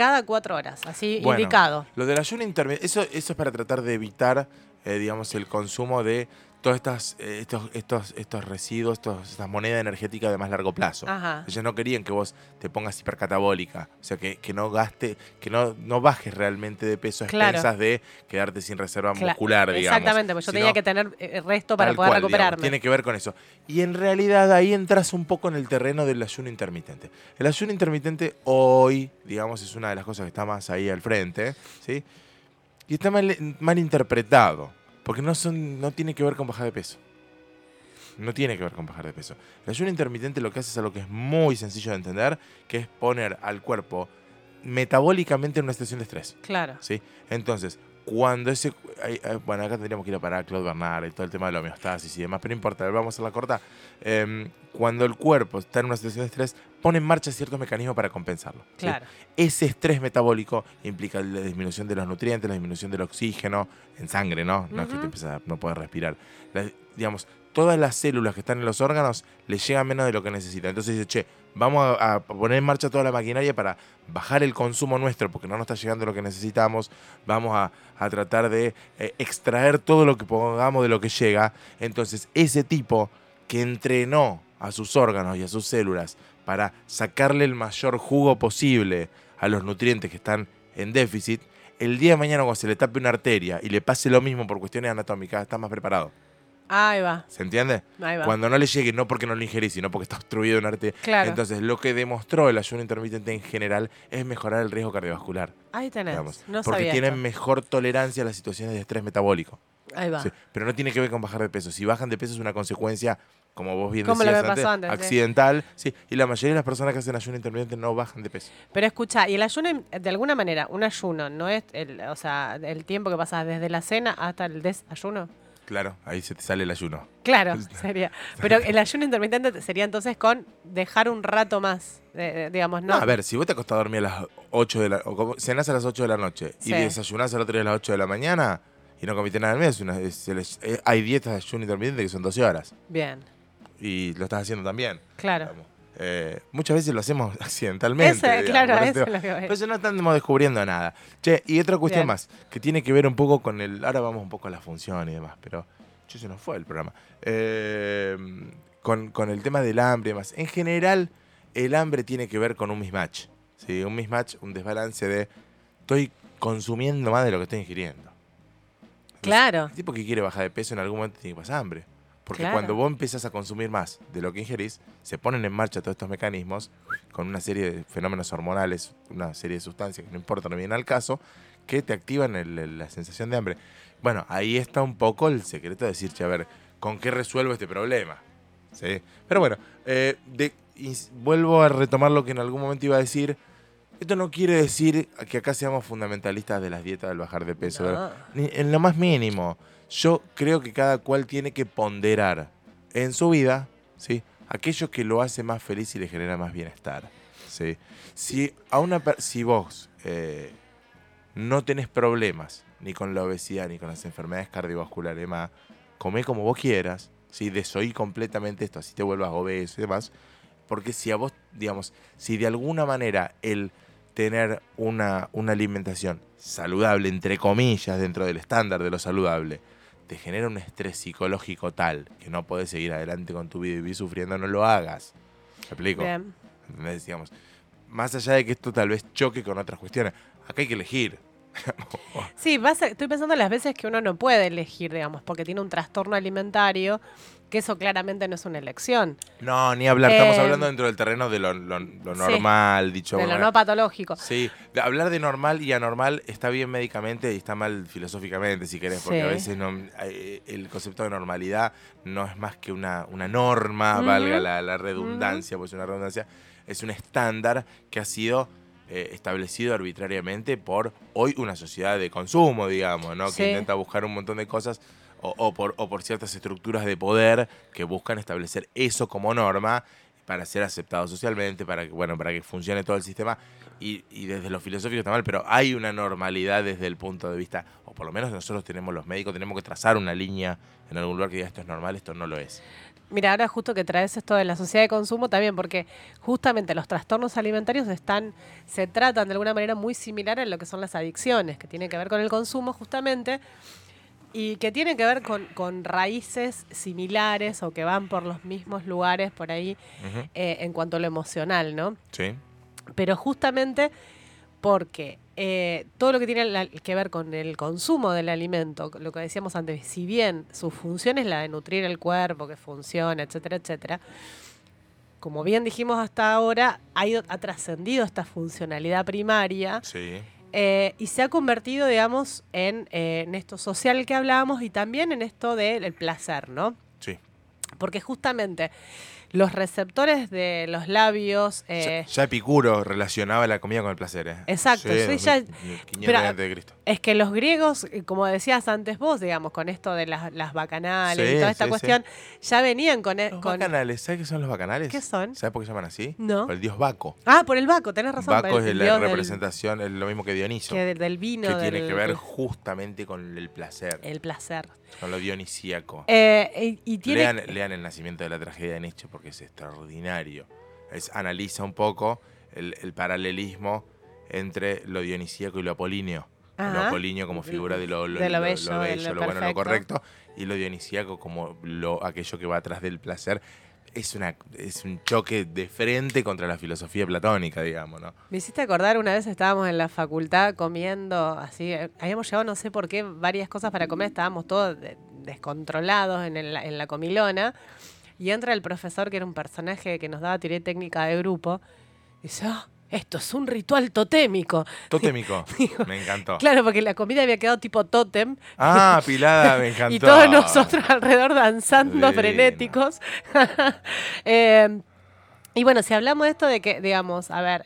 cada cuatro horas, así Bueno, indicado. Lo del ayuno intermitente, eso, eso es para tratar de evitar, eh, digamos, el consumo de todas estas, eh, estos, estos, estos residuos, estos- estas monedas energéticas de más largo plazo. Ajá. Ellos no querían que vos te pongas hipercatabólica, o sea, que, que no gaste, que no, no bajes realmente de peso a Claro. expensas de quedarte sin reserva muscular, digamos. Exactamente, porque yo tenía que tener eh, resto para poder cual, digamos, recuperarme. tiene que ver con eso. Y en realidad ahí entras un poco en el terreno del ayuno intermitente. El ayuno intermitente hoy, digamos, es una de las cosas que está más ahí al frente, ¿sí? Y está mal, mal interpretado, porque no, son, no tiene que ver con bajar de peso. No tiene que ver con bajar de peso. El ayuno intermitente lo que hace es algo que es muy sencillo de entender, que es poner al cuerpo metabólicamente en una situación de estrés. Claro. ¿sí? Entonces, cuando ese... ay, ay, Bueno, acá tendríamos que ir a parar a Claude Bernard y todo el tema de la homeostasis y demás, pero no importa, vamos a la corta. Em, cuando el cuerpo está en una situación de estrés, pone en marcha ciertos mecanismos para compensarlo. ¿sí? Claro. Ese estrés metabólico implica la disminución de los nutrientes, la disminución del oxígeno en sangre, ¿no? No es que te empiezas a no poder respirar. La- digamos, todas las células que están en los órganos le llegan menos de lo que necesitan. Entonces dice, che, vamos a, poner en marcha toda la maquinaria para bajar el consumo nuestro porque no nos está llegando lo que necesitamos. Vamos a, a tratar de eh, extraer todo lo que pongamos de lo que llega. Entonces, ese tipo que entrenó a sus órganos y a sus células para sacarle el mayor jugo posible a los nutrientes que están en déficit, el día de mañana cuando se le tape una arteria y le pase lo mismo por cuestiones anatómicas, está más preparado. Ahí va, ¿Se entiende? ahí va. Cuando no le llegue, no porque no lo ingerís, sino porque está obstruido una arteria. Claro. Entonces, lo que demostró el ayuno intermitente en general es mejorar el riesgo cardiovascular. Ahí tenés. digamos, no porque sabía tienen esto. mejor tolerancia a las situaciones de estrés metabólico. Ahí va. Sí, pero no tiene que ver con bajar de peso. Si bajan de peso es una consecuencia, como vos bien Como decías antes, antes, sí. accidental. Sí, y la mayoría de las personas que hacen ayuno intermitente no bajan de peso. Pero escucha, y el ayuno, de alguna manera, un ayuno, ¿no es el, o sea, el tiempo que pasas desde la cena hasta el desayuno? Claro, ahí se te sale el ayuno. Claro, [laughs] sería. Pero el ayuno intermitente sería entonces con dejar un rato más, de- de- digamos, ¿no? No, a ver, si vos te acostás a dormir a las 8 de la o como- cenás a las 8 de la noche Sí. y desayunás al otro día a las 8 de la mañana y no comiste nada al mes, una- es- se les- eh, hay dietas de ayuno intermitente que son 12 horas Bien, y lo estás haciendo también. claro. digamos. Eh, muchas veces lo hacemos [laughs] accidentalmente. Digamos, claro, eso eso es lo que voy. Pero eso no estamos descubriendo nada. Che, y otra cuestión Bien. más, que tiene que ver un poco con el. Ahora vamos un poco a la función y demás, pero. Yo se nos fue el programa. Eh, con, con el tema del hambre y demás. En general, el hambre tiene que ver con un mismatch. ¿sí? Un mismatch, un desbalance de. Estoy consumiendo más de lo que estoy ingiriendo. Claro. El tipo que quiere bajar de peso en algún momento tiene que pasar hambre. Porque Claro. cuando vos empezás a consumir más de lo que ingerís, se ponen en marcha todos estos mecanismos con una serie de fenómenos hormonales, una serie de sustancias que no importa, no vienen al caso, que te activan el- el- la sensación de hambre. Bueno, ahí está un poco el secreto de decir, che, a ver, ¿con qué resuelvo este problema? ¿Sí? Pero bueno, eh, de- vuelvo a retomar lo que en algún momento iba a decir. Esto no quiere decir que acá seamos fundamentalistas de las dietas del bajar de peso. No. Ni en lo más mínimo. Yo creo que cada cual tiene que ponderar en su vida, ¿sí? Aquello que lo hace más feliz y le genera más bienestar, ¿sí? Si, a una, si vos eh, no tenés problemas ni con la obesidad ni con las enfermedades cardiovasculares y demás, comé como vos quieras, ¿sí? Desoí completamente esto, así te vuelvas obeso y demás. Porque si a vos, digamos, si de alguna manera el tener una, una alimentación saludable, entre comillas, dentro del estándar de lo saludable, te genera un estrés psicológico tal que no podés seguir adelante con tu vida y vivir sufriendo, no lo hagas. ¿Me explico? Bien. ¿Entendés? Digamos, más allá de que esto tal vez choque con otras cuestiones, acá hay que elegir. [laughs] sí, estoy pensando las veces que uno no puede elegir, digamos, porque tiene un trastorno alimentario que eso claramente no es una elección. No, ni hablar, estamos eh, hablando dentro del terreno de lo, normal, dicho. De lo no patológico. Sí, hablar de normal y anormal está bien médicamente y está mal filosóficamente, si querés, porque a veces no, eh, el concepto de normalidad no es más que una, una norma, valga la, redundancia, pues una redundancia, es un estándar que ha sido eh, establecido arbitrariamente por hoy una sociedad de consumo, digamos, ¿no? Que intenta buscar un montón de cosas o, por, o por ciertas estructuras de poder que buscan establecer eso como norma para ser aceptado socialmente, para que, bueno, para que funcione todo el sistema. Y, desde lo filosófico está mal, pero hay una normalidad desde el punto de vista, o por lo menos nosotros tenemos los médicos, tenemos que trazar una línea en algún lugar que diga esto es normal, esto no lo es. Mira, ahora justo que traes esto de la sociedad de consumo también, porque justamente los trastornos alimentarios están, se tratan de alguna manera muy similar a lo que son las adicciones, que tienen que ver con el consumo justamente, y que tiene que ver con, raíces similares o que van por los mismos lugares por ahí eh, en cuanto a lo emocional, ¿no? Sí. Pero justamente porque eh, todo lo que tiene que ver con el consumo del alimento, lo que decíamos antes, si bien su función es la de nutrir el cuerpo, que funcione, etcétera, etcétera, como bien dijimos hasta ahora, ha, ha trascendido esta funcionalidad primaria. Sí eh, y se ha convertido, digamos, en, eh, en, esto social que hablábamos y también en esto del placer, ¿no? Sí. Porque justamente los receptores de los labios. Eh, ya, Epicuro relacionaba la comida con el placer. ¿eh? Exacto. Sí, ya, Es que los griegos, eh, como decías antes vos, digamos, con esto de las, las bacanales y toda esta cuestión, ya venían con. E, los bacanales, ¿sabes qué son los bacanales? ¿Qué son? ¿Sabes por qué se llaman así? No. Por el dios Baco. Ah, por el Baco, tenés razón. Baco es la representación, es lo mismo que Dioniso. Que del, vino. Que tiene que ver justamente con el placer. El placer. Con lo dionisíaco. Eh, y, lean, El nacimiento de la tragedia de Nietzsche porque es extraordinario. Es, analiza un poco el, paralelismo entre lo dionisíaco y lo apolíneo. Lo apolíneo como figura de lo, bello, lo, bueno, lo correcto, y lo dionisíaco como lo, aquello que va atrás del placer. Es, una, es un choque de frente contra la filosofía platónica, digamos, ¿no? Me hiciste acordar, una vez estábamos en la facultad comiendo, así, eh, habíamos llevado no sé por qué varias cosas para comer, estábamos todos descontrolados en, en la comilona. Y entra el profesor, que era un personaje que nos daba teoría técnica de grupo, y dice, ah, esto es un ritual totémico. Totémico, [laughs] me encantó. Claro, porque la comida había quedado tipo tótem. Ah, [laughs] pilada, me encantó. y todos nosotros alrededor danzando frenéticos. [laughs] Eh, y bueno, si hablamos de esto de que, digamos, a ver,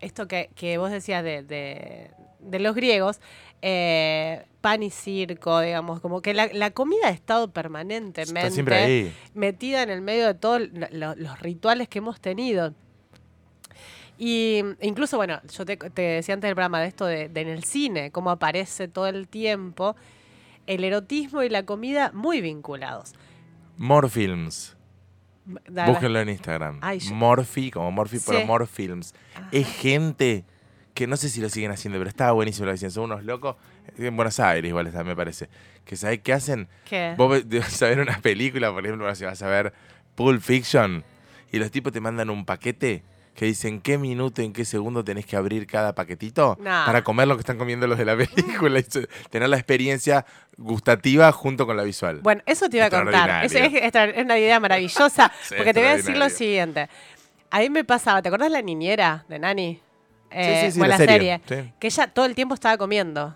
esto que, vos decías de, de los griegos, eh, pan y circo, digamos, como que la, comida ha estado permanentemente metida en el medio de todos los rituales que hemos tenido. Y incluso, bueno, yo te, decía antes del programa de esto de, en el cine, cómo aparece todo el tiempo el erotismo y la comida muy vinculados. Morfilms. Búsquenlo en Instagram. Morphy, como Morphy, pero Morfilms. Es gente que no sé si lo siguen haciendo, pero estaba buenísimo lo que decían. Son unos locos. En Buenos Aires, igual está, me parece. Que sabés qué hacen. ¿Qué? Vos [laughs] vas a ver una película, por ejemplo, si vas a ver Pulp Fiction, y los tipos te mandan un paquete que dicen qué minuto, en qué segundo tenés que abrir cada paquetito para comer lo que están comiendo los de la película [laughs] y tener la experiencia gustativa junto con la visual. Bueno, eso te iba a contar. Es, es, una idea maravillosa, [laughs] porque te voy a decir lo siguiente. A mí me pasaba, ¿te acordás la niñera de Nani? Eh, sí, la, serie, que ella todo el tiempo estaba comiendo.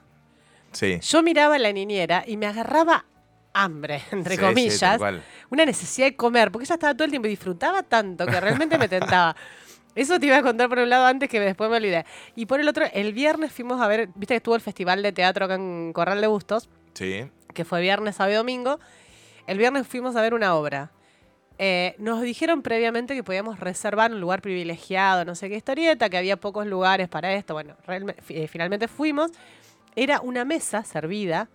Sí. Yo miraba a la niñera y me agarraba hambre, [laughs] entre comillas, una necesidad de comer, porque ella estaba todo el tiempo y disfrutaba tanto que realmente me tentaba. [laughs] Eso te iba a contar por un lado antes que después me olvidé. Y por el otro, el viernes fuimos a ver, viste que estuvo el festival de teatro acá en Corral de Bustos. Sí. Que fue viernes, sábado y domingo. El viernes fuimos a ver una obra eh, nos dijeron previamente que podíamos reservar un lugar privilegiado, no sé qué historieta, que había pocos lugares para esto. Bueno, eh, finalmente fuimos. Era una mesa servida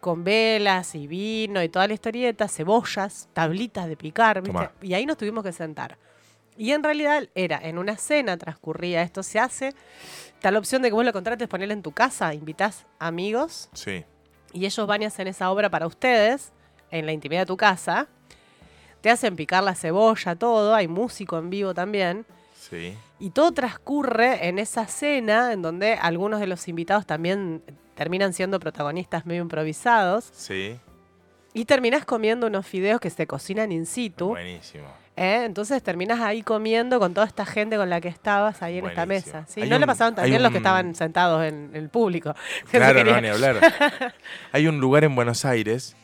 con velas y vino y toda la historieta, cebollas, tablitas de picar, Y ahí nos tuvimos que sentar. Y en realidad era en una cena, transcurría esto, se hace. Tal opción de que vos lo contrates, ponerlo en tu casa, invitas amigos. Sí. Y ellos van y hacen esa obra para ustedes, en la intimidad de tu casa te hacen picar la cebolla, todo, hay músico en vivo también. Sí. Y todo transcurre en esa cena en donde algunos de los invitados también terminan siendo protagonistas medio improvisados. Sí. Y terminas comiendo unos fideos que se cocinan in situ. Buenísimo. ¿eh? Entonces terminas ahí comiendo con toda esta gente con la que estabas ahí en esta mesa. ¿sí? Hay No le un- pasaban hay también los que un- estaban sentados en, el público. [laughs] Claro, no, ni hablar. [laughs] Hay un lugar en Buenos Aires,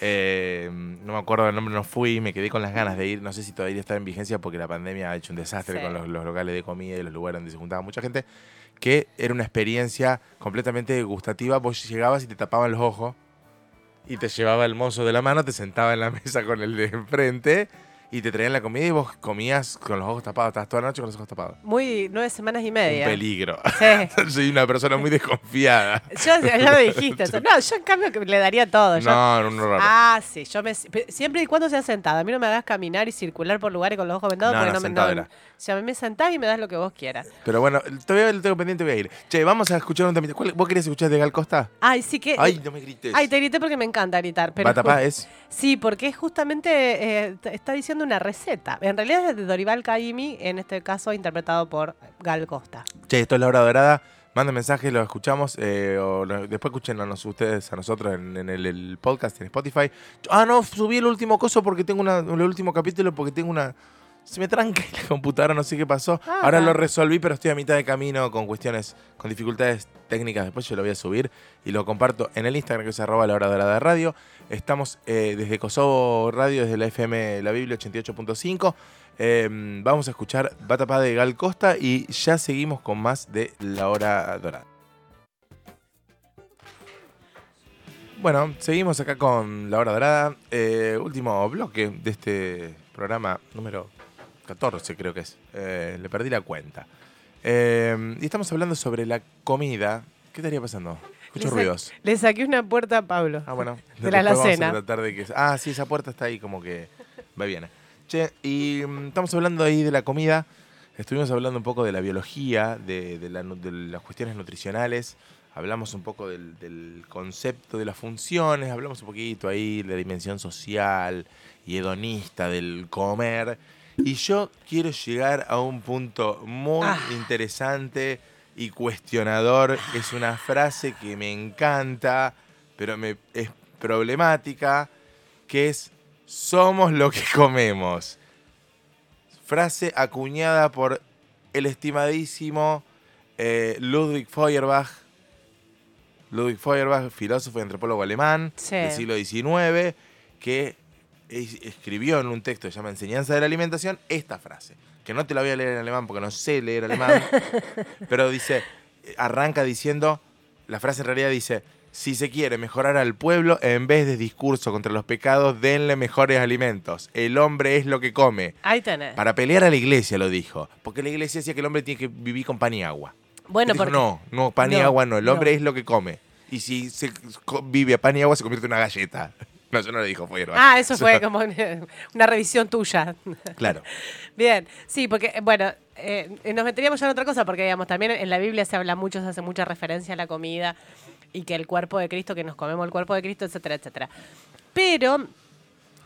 eh, no me acuerdo el nombre, no fui, me quedé con las ganas de ir, no sé si todavía está en vigencia porque la pandemia ha hecho un desastre Sí. con los, los locales de comida y los lugares donde se juntaba mucha gente, que era una experiencia completamente gustativa, vos llegabas y te tapaban los ojos y te llevaba el mozo de la mano, te sentaba en la [laughs] mesa con el de enfrente y te traían la comida y vos comías con los ojos tapados, estabas toda la noche con los ojos tapados. Muy nueve semanas y Un media. peligro. Sí. [laughs] Soy una persona muy desconfiada. Yo, ya lo dijiste. [laughs] eso. No, yo en cambio que le daría todo. yo- No, era un horror. Ah, sí, yo me siempre y cuando sea sentada. A mí no me hagas caminar y circular por lugares con los ojos vendados No, porque no, no, me sentado no, era. Si a mí me sentás y me das lo que vos quieras. Pero bueno, todavía lo tengo pendiente, voy a ir. Che, vamos a escuchar un temita. ¿Cuál- ¿Vos querés escuchar de Gal Costa? Ay, sí que. Ay, no me grites. Ay, te grité porque me encanta gritar. Pero Batapá es. Sí, porque es justamente eh, está diciendo una receta. En realidad es de Dorival Caymmi, en este caso interpretado por Gal Costa. Che, esto es la hora dorada. Manden mensajes, lo escuchamos. eh, o lo- después escúchenos ustedes a nosotros en, en el, el podcast en Spotify. Ah, no, subí el último coso porque tengo una. El último capítulo porque tengo una. Se me tranca la computadora, no sé qué pasó. Ah. Ahora lo resolví, pero estoy a mitad de camino con cuestiones, con dificultades técnicas. Después yo lo voy a subir y lo comparto en el Instagram que es arroba la hora dorada de radio. Estamos eh, desde Kosovo Radio, desde la FM La Biblia 88.5. Eh, vamos a escuchar Batapá de Gal Costa y ya seguimos con más de La Hora Dorada. Bueno, seguimos acá con La Hora Dorada. Eh, último bloque de este programa número 14 creo que es. Eh, le perdí la cuenta. Eh, y estamos hablando sobre la comida. ¿Qué estaría pasando? Escucho Le ruidos. Le saqué una puerta a Pablo. Ah, bueno. [laughs] De la alacena. que... Ah, sí, esa puerta está ahí como que va y viene. Che, y mm, estamos hablando ahí de la comida. Estuvimos hablando un poco de la biología, de, de la nu- de las cuestiones nutricionales. Hablamos un poco del, del concepto de las funciones. Hablamos un poquito ahí de la dimensión social y hedonista del comer. Y yo quiero llegar a un punto muy Ah. interesante y cuestionador. Es una frase que me encanta, pero me, es problemática, que es somos lo que comemos. Frase acuñada por el estimadísimo eh, Ludwig Feuerbach. Ludwig Feuerbach, filósofo y antropólogo alemán Sí. del siglo XIX, que escribió en un texto que se llama Enseñanza de la Alimentación esta frase. Que no te la voy a leer en alemán porque no sé leer alemán, [laughs] pero dice, arranca diciendo, la frase en realidad dice, si se quiere mejorar al pueblo, en vez de discurso contra los pecados, denle mejores alimentos. El hombre es lo que come. Ahí tenés. Para pelear a la iglesia lo dijo, porque la iglesia decía que el hombre tiene que vivir con pan y agua. Bueno, dijo, porque no, no, pan y agua no, el hombre no. es lo que come. Y si se vive a pan y agua, se convierte en una galleta. No, eso no lo dijo Feuerbach. Ah, eso fue [laughs] como una, una revisión tuya. Claro. Bien, sí, porque, bueno, eh, nos meteríamos ya en otra cosa, porque, digamos, también en la Biblia se habla mucho, se hace mucha referencia a la comida y que el cuerpo de Cristo, que nos comemos el cuerpo de Cristo, etcétera, etcétera. Pero,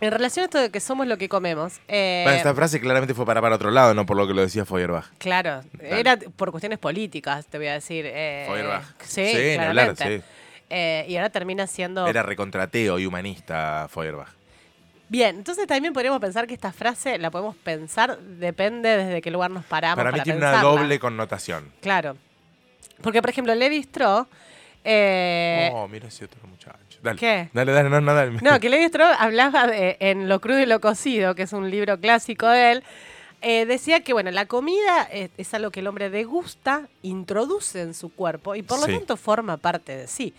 en relación a esto de que somos lo que comemos, eh, Bueno, esta frase claramente fue para para otro lado, no por lo que lo decía Feuerbach. claro, Dale. era por cuestiones políticas, te voy a decir. eh, Feuerbach. Sí, hablar, sí. Eh, y ahora termina siendo... Era recontrateo y humanista Feuerbach. Bien, entonces también podríamos pensar que esta frase la podemos pensar, depende desde qué lugar nos paramos. Para mí para tiene una doble connotación. Claro. Porque, por ejemplo, Levi Strauss. eh, oh, mira ese otro muchacho. Dale. ¿Qué? Dale, dale, no, no, dale. No, que Levi Strauss hablaba de En lo crudo y lo cocido, que es un libro clásico de él. eh, decía que, bueno, la comida es, es algo que el hombre degusta, introduce en su cuerpo y por lo Sí. tanto forma parte de sí.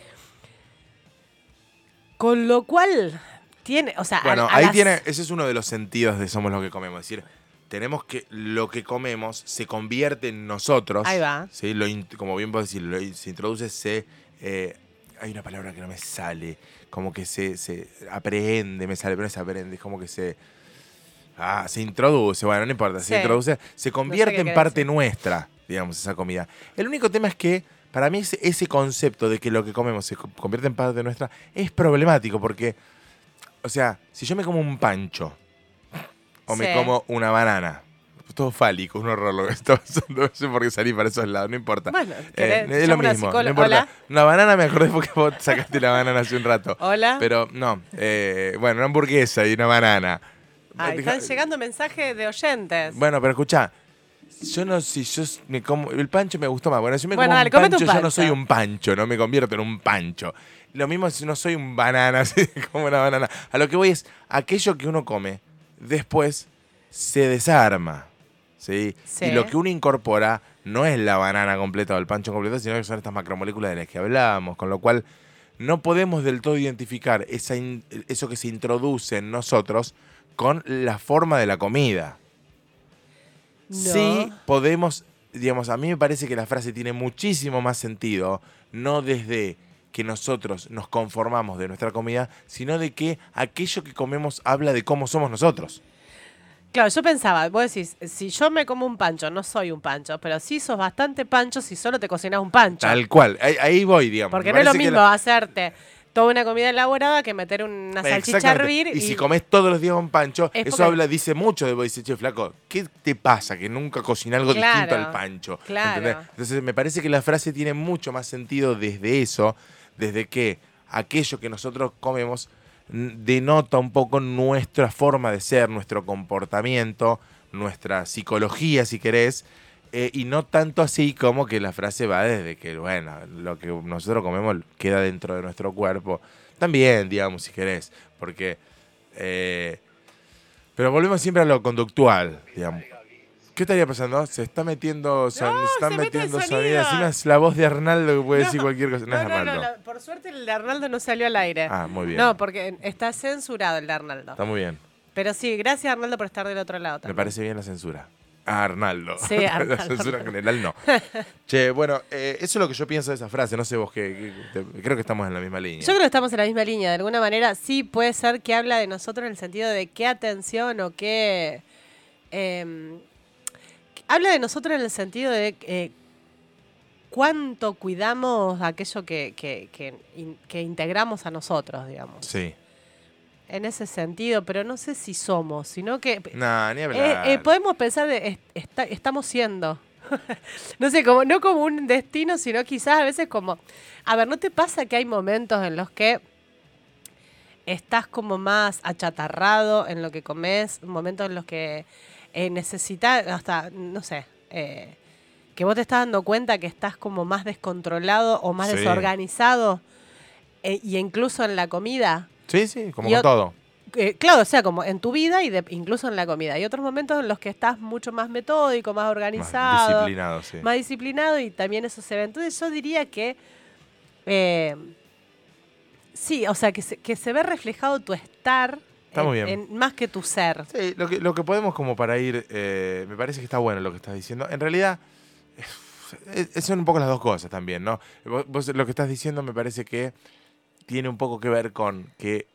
Con lo cual tiene, o sea, Bueno, a ahí las- tiene, ese es uno de los sentidos de somos lo que comemos. Es decir, tenemos que lo que comemos se convierte en nosotros. Ahí va. ¿sí? Lo in- como bien puedo decir, lo se introduce, se. eh, hay una palabra que no me sale. Como que se, se aprehende, me sale, pero no se aprende. Es como que se. Ah, se introduce, bueno, no importa, se introduce, se convierte en parte decir. nuestra, digamos, esa comida. El único tema es que, para mí, ese, ese concepto de que lo que comemos se co- convierte en parte nuestra es problemático, porque, o sea, si yo me como un pancho o me como una banana, todo fálico, un horror. Lo que [laughs] está pasando. No sé por qué salí para esos lados, no importa. Bueno, Eh, es lo mismo, no psicóloga. importa. Hola. Una banana me acordé porque vos sacaste la banana hace un rato. Hola. Pero no, eh, bueno, una hamburguesa y una banana. Ay, están llegando mensajes de oyentes. Bueno, pero escucha, yo no si yo me como el pancho me gustó más. Bueno, si me Bueno, como dale, un pancho, un yo no pancho. soy un pancho, no me convierto en un pancho. Lo mismo si no soy un banana, [laughs] así como una banana. A lo que voy es aquello que uno come después se desarma. ¿sí? Sí. Y lo que uno incorpora no es la banana completa o el pancho completo, sino que son estas macromoléculas de las que hablábamos, con lo cual no podemos del todo identificar esa in- eso que se introduce en nosotros con la forma de la comida. No. Sí podemos, digamos, a mí me parece que la frase tiene muchísimo más sentido, no desde que nosotros nos conformamos de nuestra comida, sino de que aquello que comemos habla de cómo somos nosotros. Claro, yo pensaba, vos decís, si yo me como un pancho, no soy un pancho, pero sí sos bastante pancho si solo te cocinas un pancho. Tal cual, ahí, ahí voy, digamos. Porque no es lo mismo la- hacerte toda una comida elaborada que meter una salchicha a hervir. Y, si comes todos los días un pancho, Es eso porque- habla, dice mucho de vos. Dice, che, flaco, ¿qué te pasa? Que nunca cociné algo distinto al pancho. claro. ¿entendés? Entonces, me parece que la frase tiene mucho más sentido desde eso, desde que aquello que nosotros comemos denota un poco nuestra forma de ser, nuestro comportamiento, nuestra psicología, si querés, eh, y no tanto así como que la frase va desde que, bueno, lo que nosotros comemos queda dentro de nuestro cuerpo. También, digamos, si querés, porque... eh, pero volvemos siempre a lo conductual, digamos. ¿Qué estaría pasando? Se está metiendo, son- No, se están se metiendo sonido. sonido. Encima es la voz de Arnaldo que puede No, decir cualquier cosa. No, No, es no, por suerte el de Arnaldo no salió al aire. Ah, muy bien. No, porque está censurado el de Arnaldo. Está muy bien. Pero sí, gracias Arnaldo por estar del otro lado Me también. parece bien la censura. A Arnaldo. Sí, [laughs] la Arnaldo. censura en general no. [laughs] che, bueno, eh, eso es lo que yo pienso de esa frase. No sé vos qué. creo que estamos en la misma línea. Yo creo que estamos en la misma línea. De alguna manera, sí puede ser que habla de nosotros en el sentido de qué atención o qué. eh, habla de nosotros en el sentido de eh, cuánto cuidamos aquello que, que, que in- que integramos a nosotros, digamos. Sí. En ese sentido, pero no sé si somos, sino que. Nah, ni Eh, hablar. eh, podemos pensar de est- estamos siendo. [laughs] no sé, como, no como un destino, sino quizás a veces como. A ver, ¿no te pasa que hay momentos en los que estás como más achatarrado en lo que comes? Momentos en los que eh, necesitas, hasta, no sé, eh, que vos te estás dando cuenta que estás como más descontrolado o más Sí. desorganizado, eh, y incluso en la comida. Sí, sí, como y con todo. Eh, claro, o sea, como en tu vida y de- incluso en la comida. Hay otros momentos en los que estás mucho más metódico, más Más organizado, más disciplinado, disciplinado, sí. y también eso se ve. Entonces yo diría que eh, sí, o sea, que se, que se ve reflejado tu estar Está en- muy bien. en- más que tu ser. Sí, lo que, lo que podemos como para ir, eh, me parece que está bueno lo que estás diciendo. En realidad, son un poco las dos cosas también, ¿no? Vos, vos lo que estás diciendo me parece que tiene un poco que ver con que,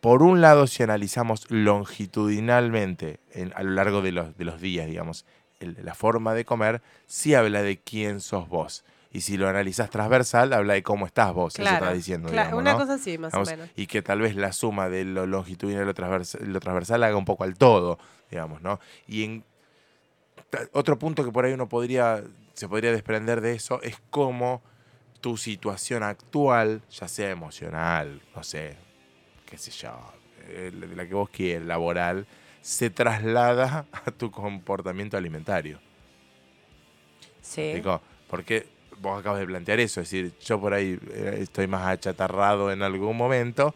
por un lado, si analizamos longitudinalmente en- a lo largo de los, de los días, digamos, el- la forma de comer, sí habla de quién sos vos. Y si lo analizás transversal, habla de cómo estás vos, eso Claro, estás diciendo. claro, digamos, una ¿no? cosa así, más Digamos, o menos. Y que tal vez la suma de lo longitudinal y lo transversal, lo transversal haga un poco al todo, digamos, ¿no? Y en otro punto que por ahí uno podría, se podría desprender de eso es cómo tu situación actual, ya sea emocional, no sé, qué sé yo, eh, de la que vos quieras, laboral, se traslada a tu comportamiento alimentario. Sí. Explico, Porque vos acabas de plantear eso, es decir, yo por ahí eh, estoy más achatarrado en algún momento.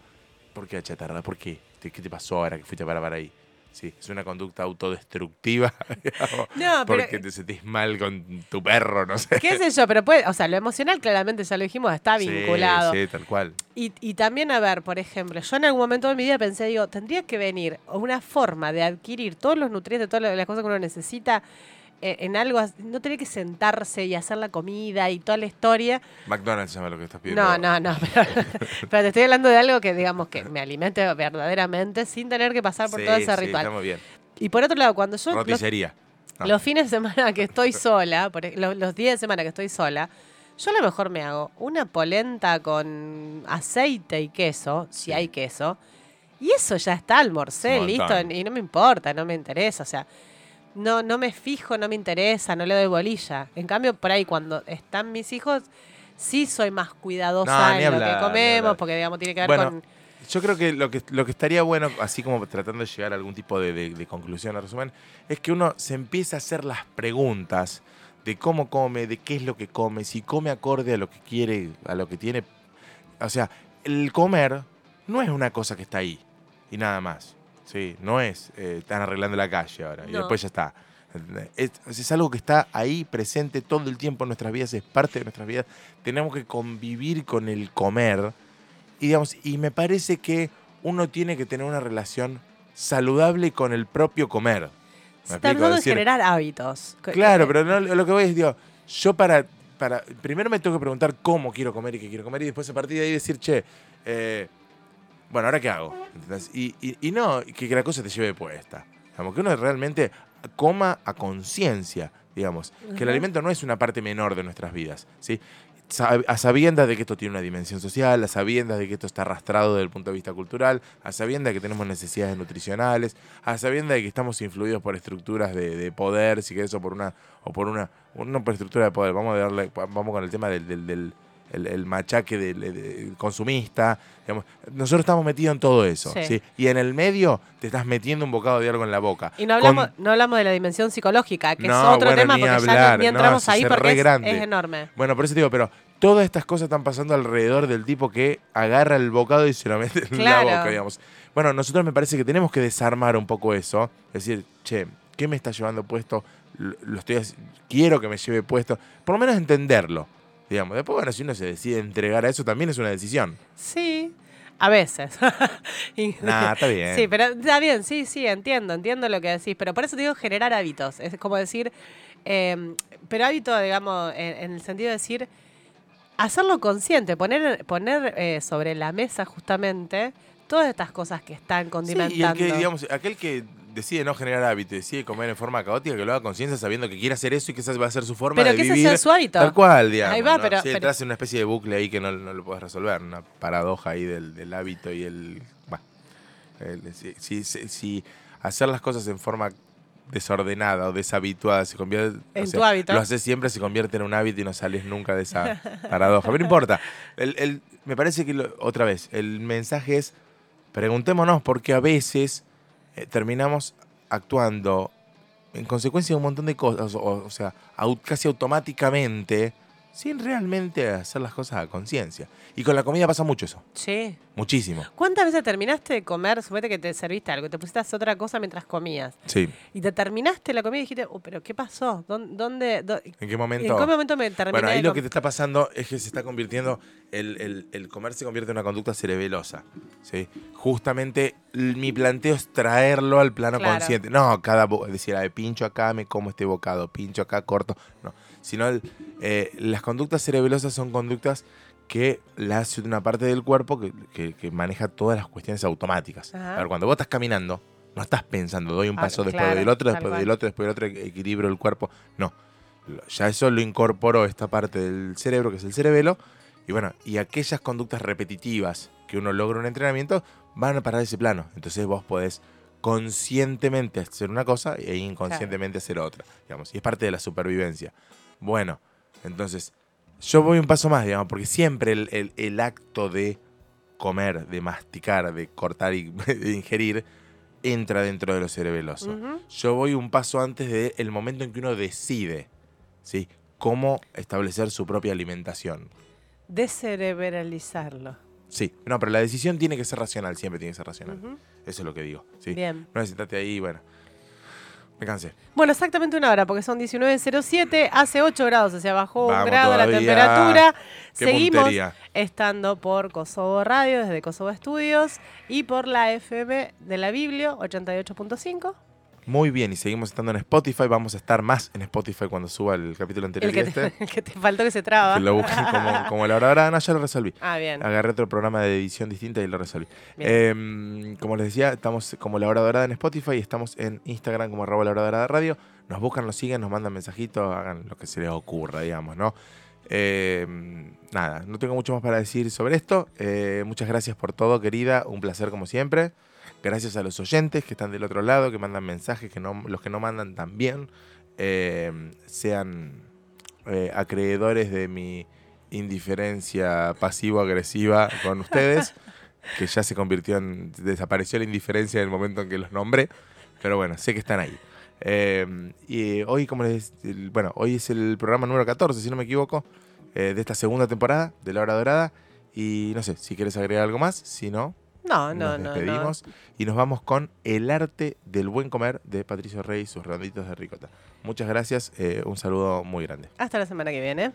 ¿Por qué achatarrado? ¿Por qué? ¿Qué qué te pasó ahora que fuiste para, para ahí? Sí, es una conducta autodestructiva. [laughs] digamos, No, pero- porque te sentís mal con tu perro, no sé. ¿Qué sé yo? Pero puede, o sea, lo emocional claramente, ya lo dijimos, está Sí, vinculado. Sí, tal cual. Y, y también, a ver, por ejemplo, yo en algún momento de mi vida pensé, digo, tendría que venir una forma de adquirir todos los nutrientes, todas las cosas que uno necesita eh, en algo, no tener que sentarse y hacer la comida y toda la historia. McDonald's se llama lo que estás pidiendo. No, no, no, [laughs] pero, pero te estoy hablando de algo que, digamos, que me alimente verdaderamente sin tener que pasar por Sí, todo ese sí, ritual. está muy bien. Y por otro lado, cuando yo... los- Roticería. No. los fines de semana que estoy sola, por ej- los, los días de semana que estoy sola, yo a lo mejor me hago una polenta con aceite y queso, si Sí. hay queso, y eso ya está, almorcé, listo, y no me importa, no me interesa, o sea, no, no me fijo, no me interesa, no le doy bolilla. En cambio, por ahí cuando están mis hijos, sí soy más cuidadosa No, en lo que comemos, porque digamos tiene que ver Bueno, con... Yo creo que lo que, lo que estaría bueno, así como tratando de llegar a algún tipo de, de- de conclusión o resumen, es que uno se empiece a hacer las preguntas de cómo come, de qué es lo que come, si come acorde a lo que quiere, a lo que tiene. O sea, el comer no es una cosa que está ahí y nada más. Sí, no es, eh, están arreglando la calle ahora y después ya está. Es, es algo que está ahí presente todo el tiempo en nuestras vidas, es parte de nuestras vidas. Tenemos que convivir con el comer. Y, digamos, y me parece que uno tiene que tener una relación saludable con el propio comer. ¿Me Se está tratando de generar hábitos. Claro, eh, pero no, lo que voy es, digo, yo para, para. Primero me tengo que preguntar cómo quiero comer y qué quiero comer, y después a partir de ahí decir, che, eh, bueno, ¿ahora qué hago? Y, y- y no que, la cosa te lleve puesta. Digamos, que uno realmente coma a conciencia, digamos. Que el alimento no es una parte menor de nuestras vidas, ¿sí? A sabiendas de que esto tiene una dimensión social, a sabiendas de que esto está arrastrado desde el punto de vista cultural, a sabiendas de que tenemos necesidades nutricionales, a sabiendas de que estamos influidos por estructuras de, de poder, si querés, o por una, o por una, por estructura de poder, vamos a darle, vamos con el tema del, del, del- el, el machaque del, del consumista. digamos. Nosotros estamos metidos en todo eso. Sí. ¿sí? Y en el medio te estás metiendo un bocado de algo en la boca. Y no Con- hablamos, no hablamos de la dimensión psicológica, que No, es otro bueno, tema porque ya hablar, ni no, entramos ahí porque es, es enorme. Bueno, por eso te digo, pero todas estas cosas están pasando alrededor del tipo que agarra el bocado y se lo mete en Claro. la boca, digamos. Bueno, nosotros me parece que tenemos que desarmar un poco eso. Es decir, che, ¿qué me está llevando puesto? Lo estoy quiero que me lleve puesto. Por lo menos entenderlo. Digamos. Después, bueno, si uno se decide entregar a eso, también es una decisión. Sí, a veces. [laughs] Y- Nah, está bien. Sí, pero está bien, sí, sí, entiendo, entiendo lo que decís. Pero por eso te digo generar hábitos. Es como decir, eh, pero hábito, digamos, en, en el sentido de decir, hacerlo consciente, poner, poner eh, sobre la mesa justamente todas estas cosas que están Sí, condimentando. y el que, digamos, aquel que decide no generar hábito decide comer en forma caótica, que lo haga conciencia sabiendo que quiere hacer eso y que esa va a ser su forma pero de que ese vivir. sea su hábito. Tal cual, digamos. Ahí va, ¿no? pero- Sí, pero- en una especie de bucle ahí que no, no lo puedes resolver, una paradoja ahí del, del hábito y el. Bueno, el- si, si- si- si hacer las cosas en forma desordenada o deshabituada se convierte. o En sea, tu hábito. Lo haces siempre, se convierte en un hábito y no sales nunca de esa paradoja. Pero no importa. El- el- me parece que, lo- otra vez, el mensaje es: preguntémonos porque a veces eh, terminamos actuando en consecuencia de un montón de cosas, o, o sea, casi automáticamente, sin realmente hacer las cosas a conciencia. Y con la comida pasa mucho eso, Sí. muchísimo. ¿Cuántas veces terminaste de comer? Suponete que te serviste algo, te pusiste a hacer otra cosa mientras comías. Sí. Y te terminaste la comida y dijiste, "Oh, pero ¿qué pasó? ¿Dónde? dónde, dó- ¿En qué ¿En momento? qué momento me terminé Bueno, ahí de lo que te está pasando es que se está convirtiendo, el, el- el comer se convierte en una conducta cerebelosa. ¿sí? Justamente mi planteo es traerlo al plano Claro. consciente. No, cada decir, "Ay, pincho acá, me como este bocado, pincho acá, corto. No, sino el- eh, las conductas cerebelosas son conductas que la hace una parte del cuerpo que, que- que maneja todas las cuestiones automáticas. Ajá. A ver, cuando vos estás caminando, no estás pensando, doy un Ah, paso después claro, del otro, después del otro, después del otro, equilibrio el cuerpo. No, ya eso lo incorporó esta parte del cerebro, que es el cerebelo, y bueno, y aquellas conductas repetitivas que uno logra en un entrenamiento van a parar ese plano. Entonces vos podés conscientemente hacer una cosa e inconscientemente hacer otra, digamos, y es parte de la supervivencia. Bueno, entonces, yo voy un paso más, digamos, porque siempre el, el- el acto de comer, de masticar, de cortar y [laughs] de ingerir, entra dentro de lo cerebeloso. Yo voy un paso antes del momento en que uno decide, ¿sí? Cómo establecer su propia alimentación. Descerebralizarlo. Sí, no, pero la decisión tiene que ser racional, siempre tiene que ser racional. Eso es lo que digo, ¿sí? Bien. No es sentarte ahí, bueno. Me cansé. Bueno, exactamente una hora, porque son 19.07, hace 8 grados, o sea, bajó un grado la temperatura. Qué Seguimos puntería. estando por Kosovo Radio, desde Kosovo Estudios, y por la FM de la Biblio, 88.5. Muy bien, y seguimos estando en Spotify. Vamos a estar más en Spotify cuando suba el capítulo anterior El que, este. te, [laughs] el que te faltó que se traba. Que lo busquen como, como la hora ahora. No, ya lo resolví. Ah, bien. Agarré otro programa de edición distinta y lo resolví. Eh, como les decía, estamos como La Hora Dorada en Spotify y estamos en Instagram como arroba La Hora Dorada Radio. Nos buscan, nos siguen, nos mandan mensajitos, hagan lo que se les ocurra, digamos, ¿no? Eh, nada, no tengo mucho más para decir sobre esto. Eh, muchas gracias por todo, querida. Un placer como siempre. Gracias a los oyentes que están del otro lado, que mandan mensajes, que no, los que no mandan también. Eh, sean acreedores de mi indiferencia pasivo-agresiva con ustedes, [laughs] que ya se convirtió en. desapareció la indiferencia en el momento en que los nombré. Pero bueno, sé que están ahí. Eh, y hoy, como les, bueno, hoy es el programa número 14, si no me equivoco, eh, de esta segunda temporada de La Hora Dorada. Y no sé, si quieres agregar algo más, si no, no, no, no. nos despedimos y nos vamos con El arte del buen comer de Patricio Rey y sus redonditos de ricota. Muchas gracias, eh, un saludo muy grande. Hasta la semana que viene.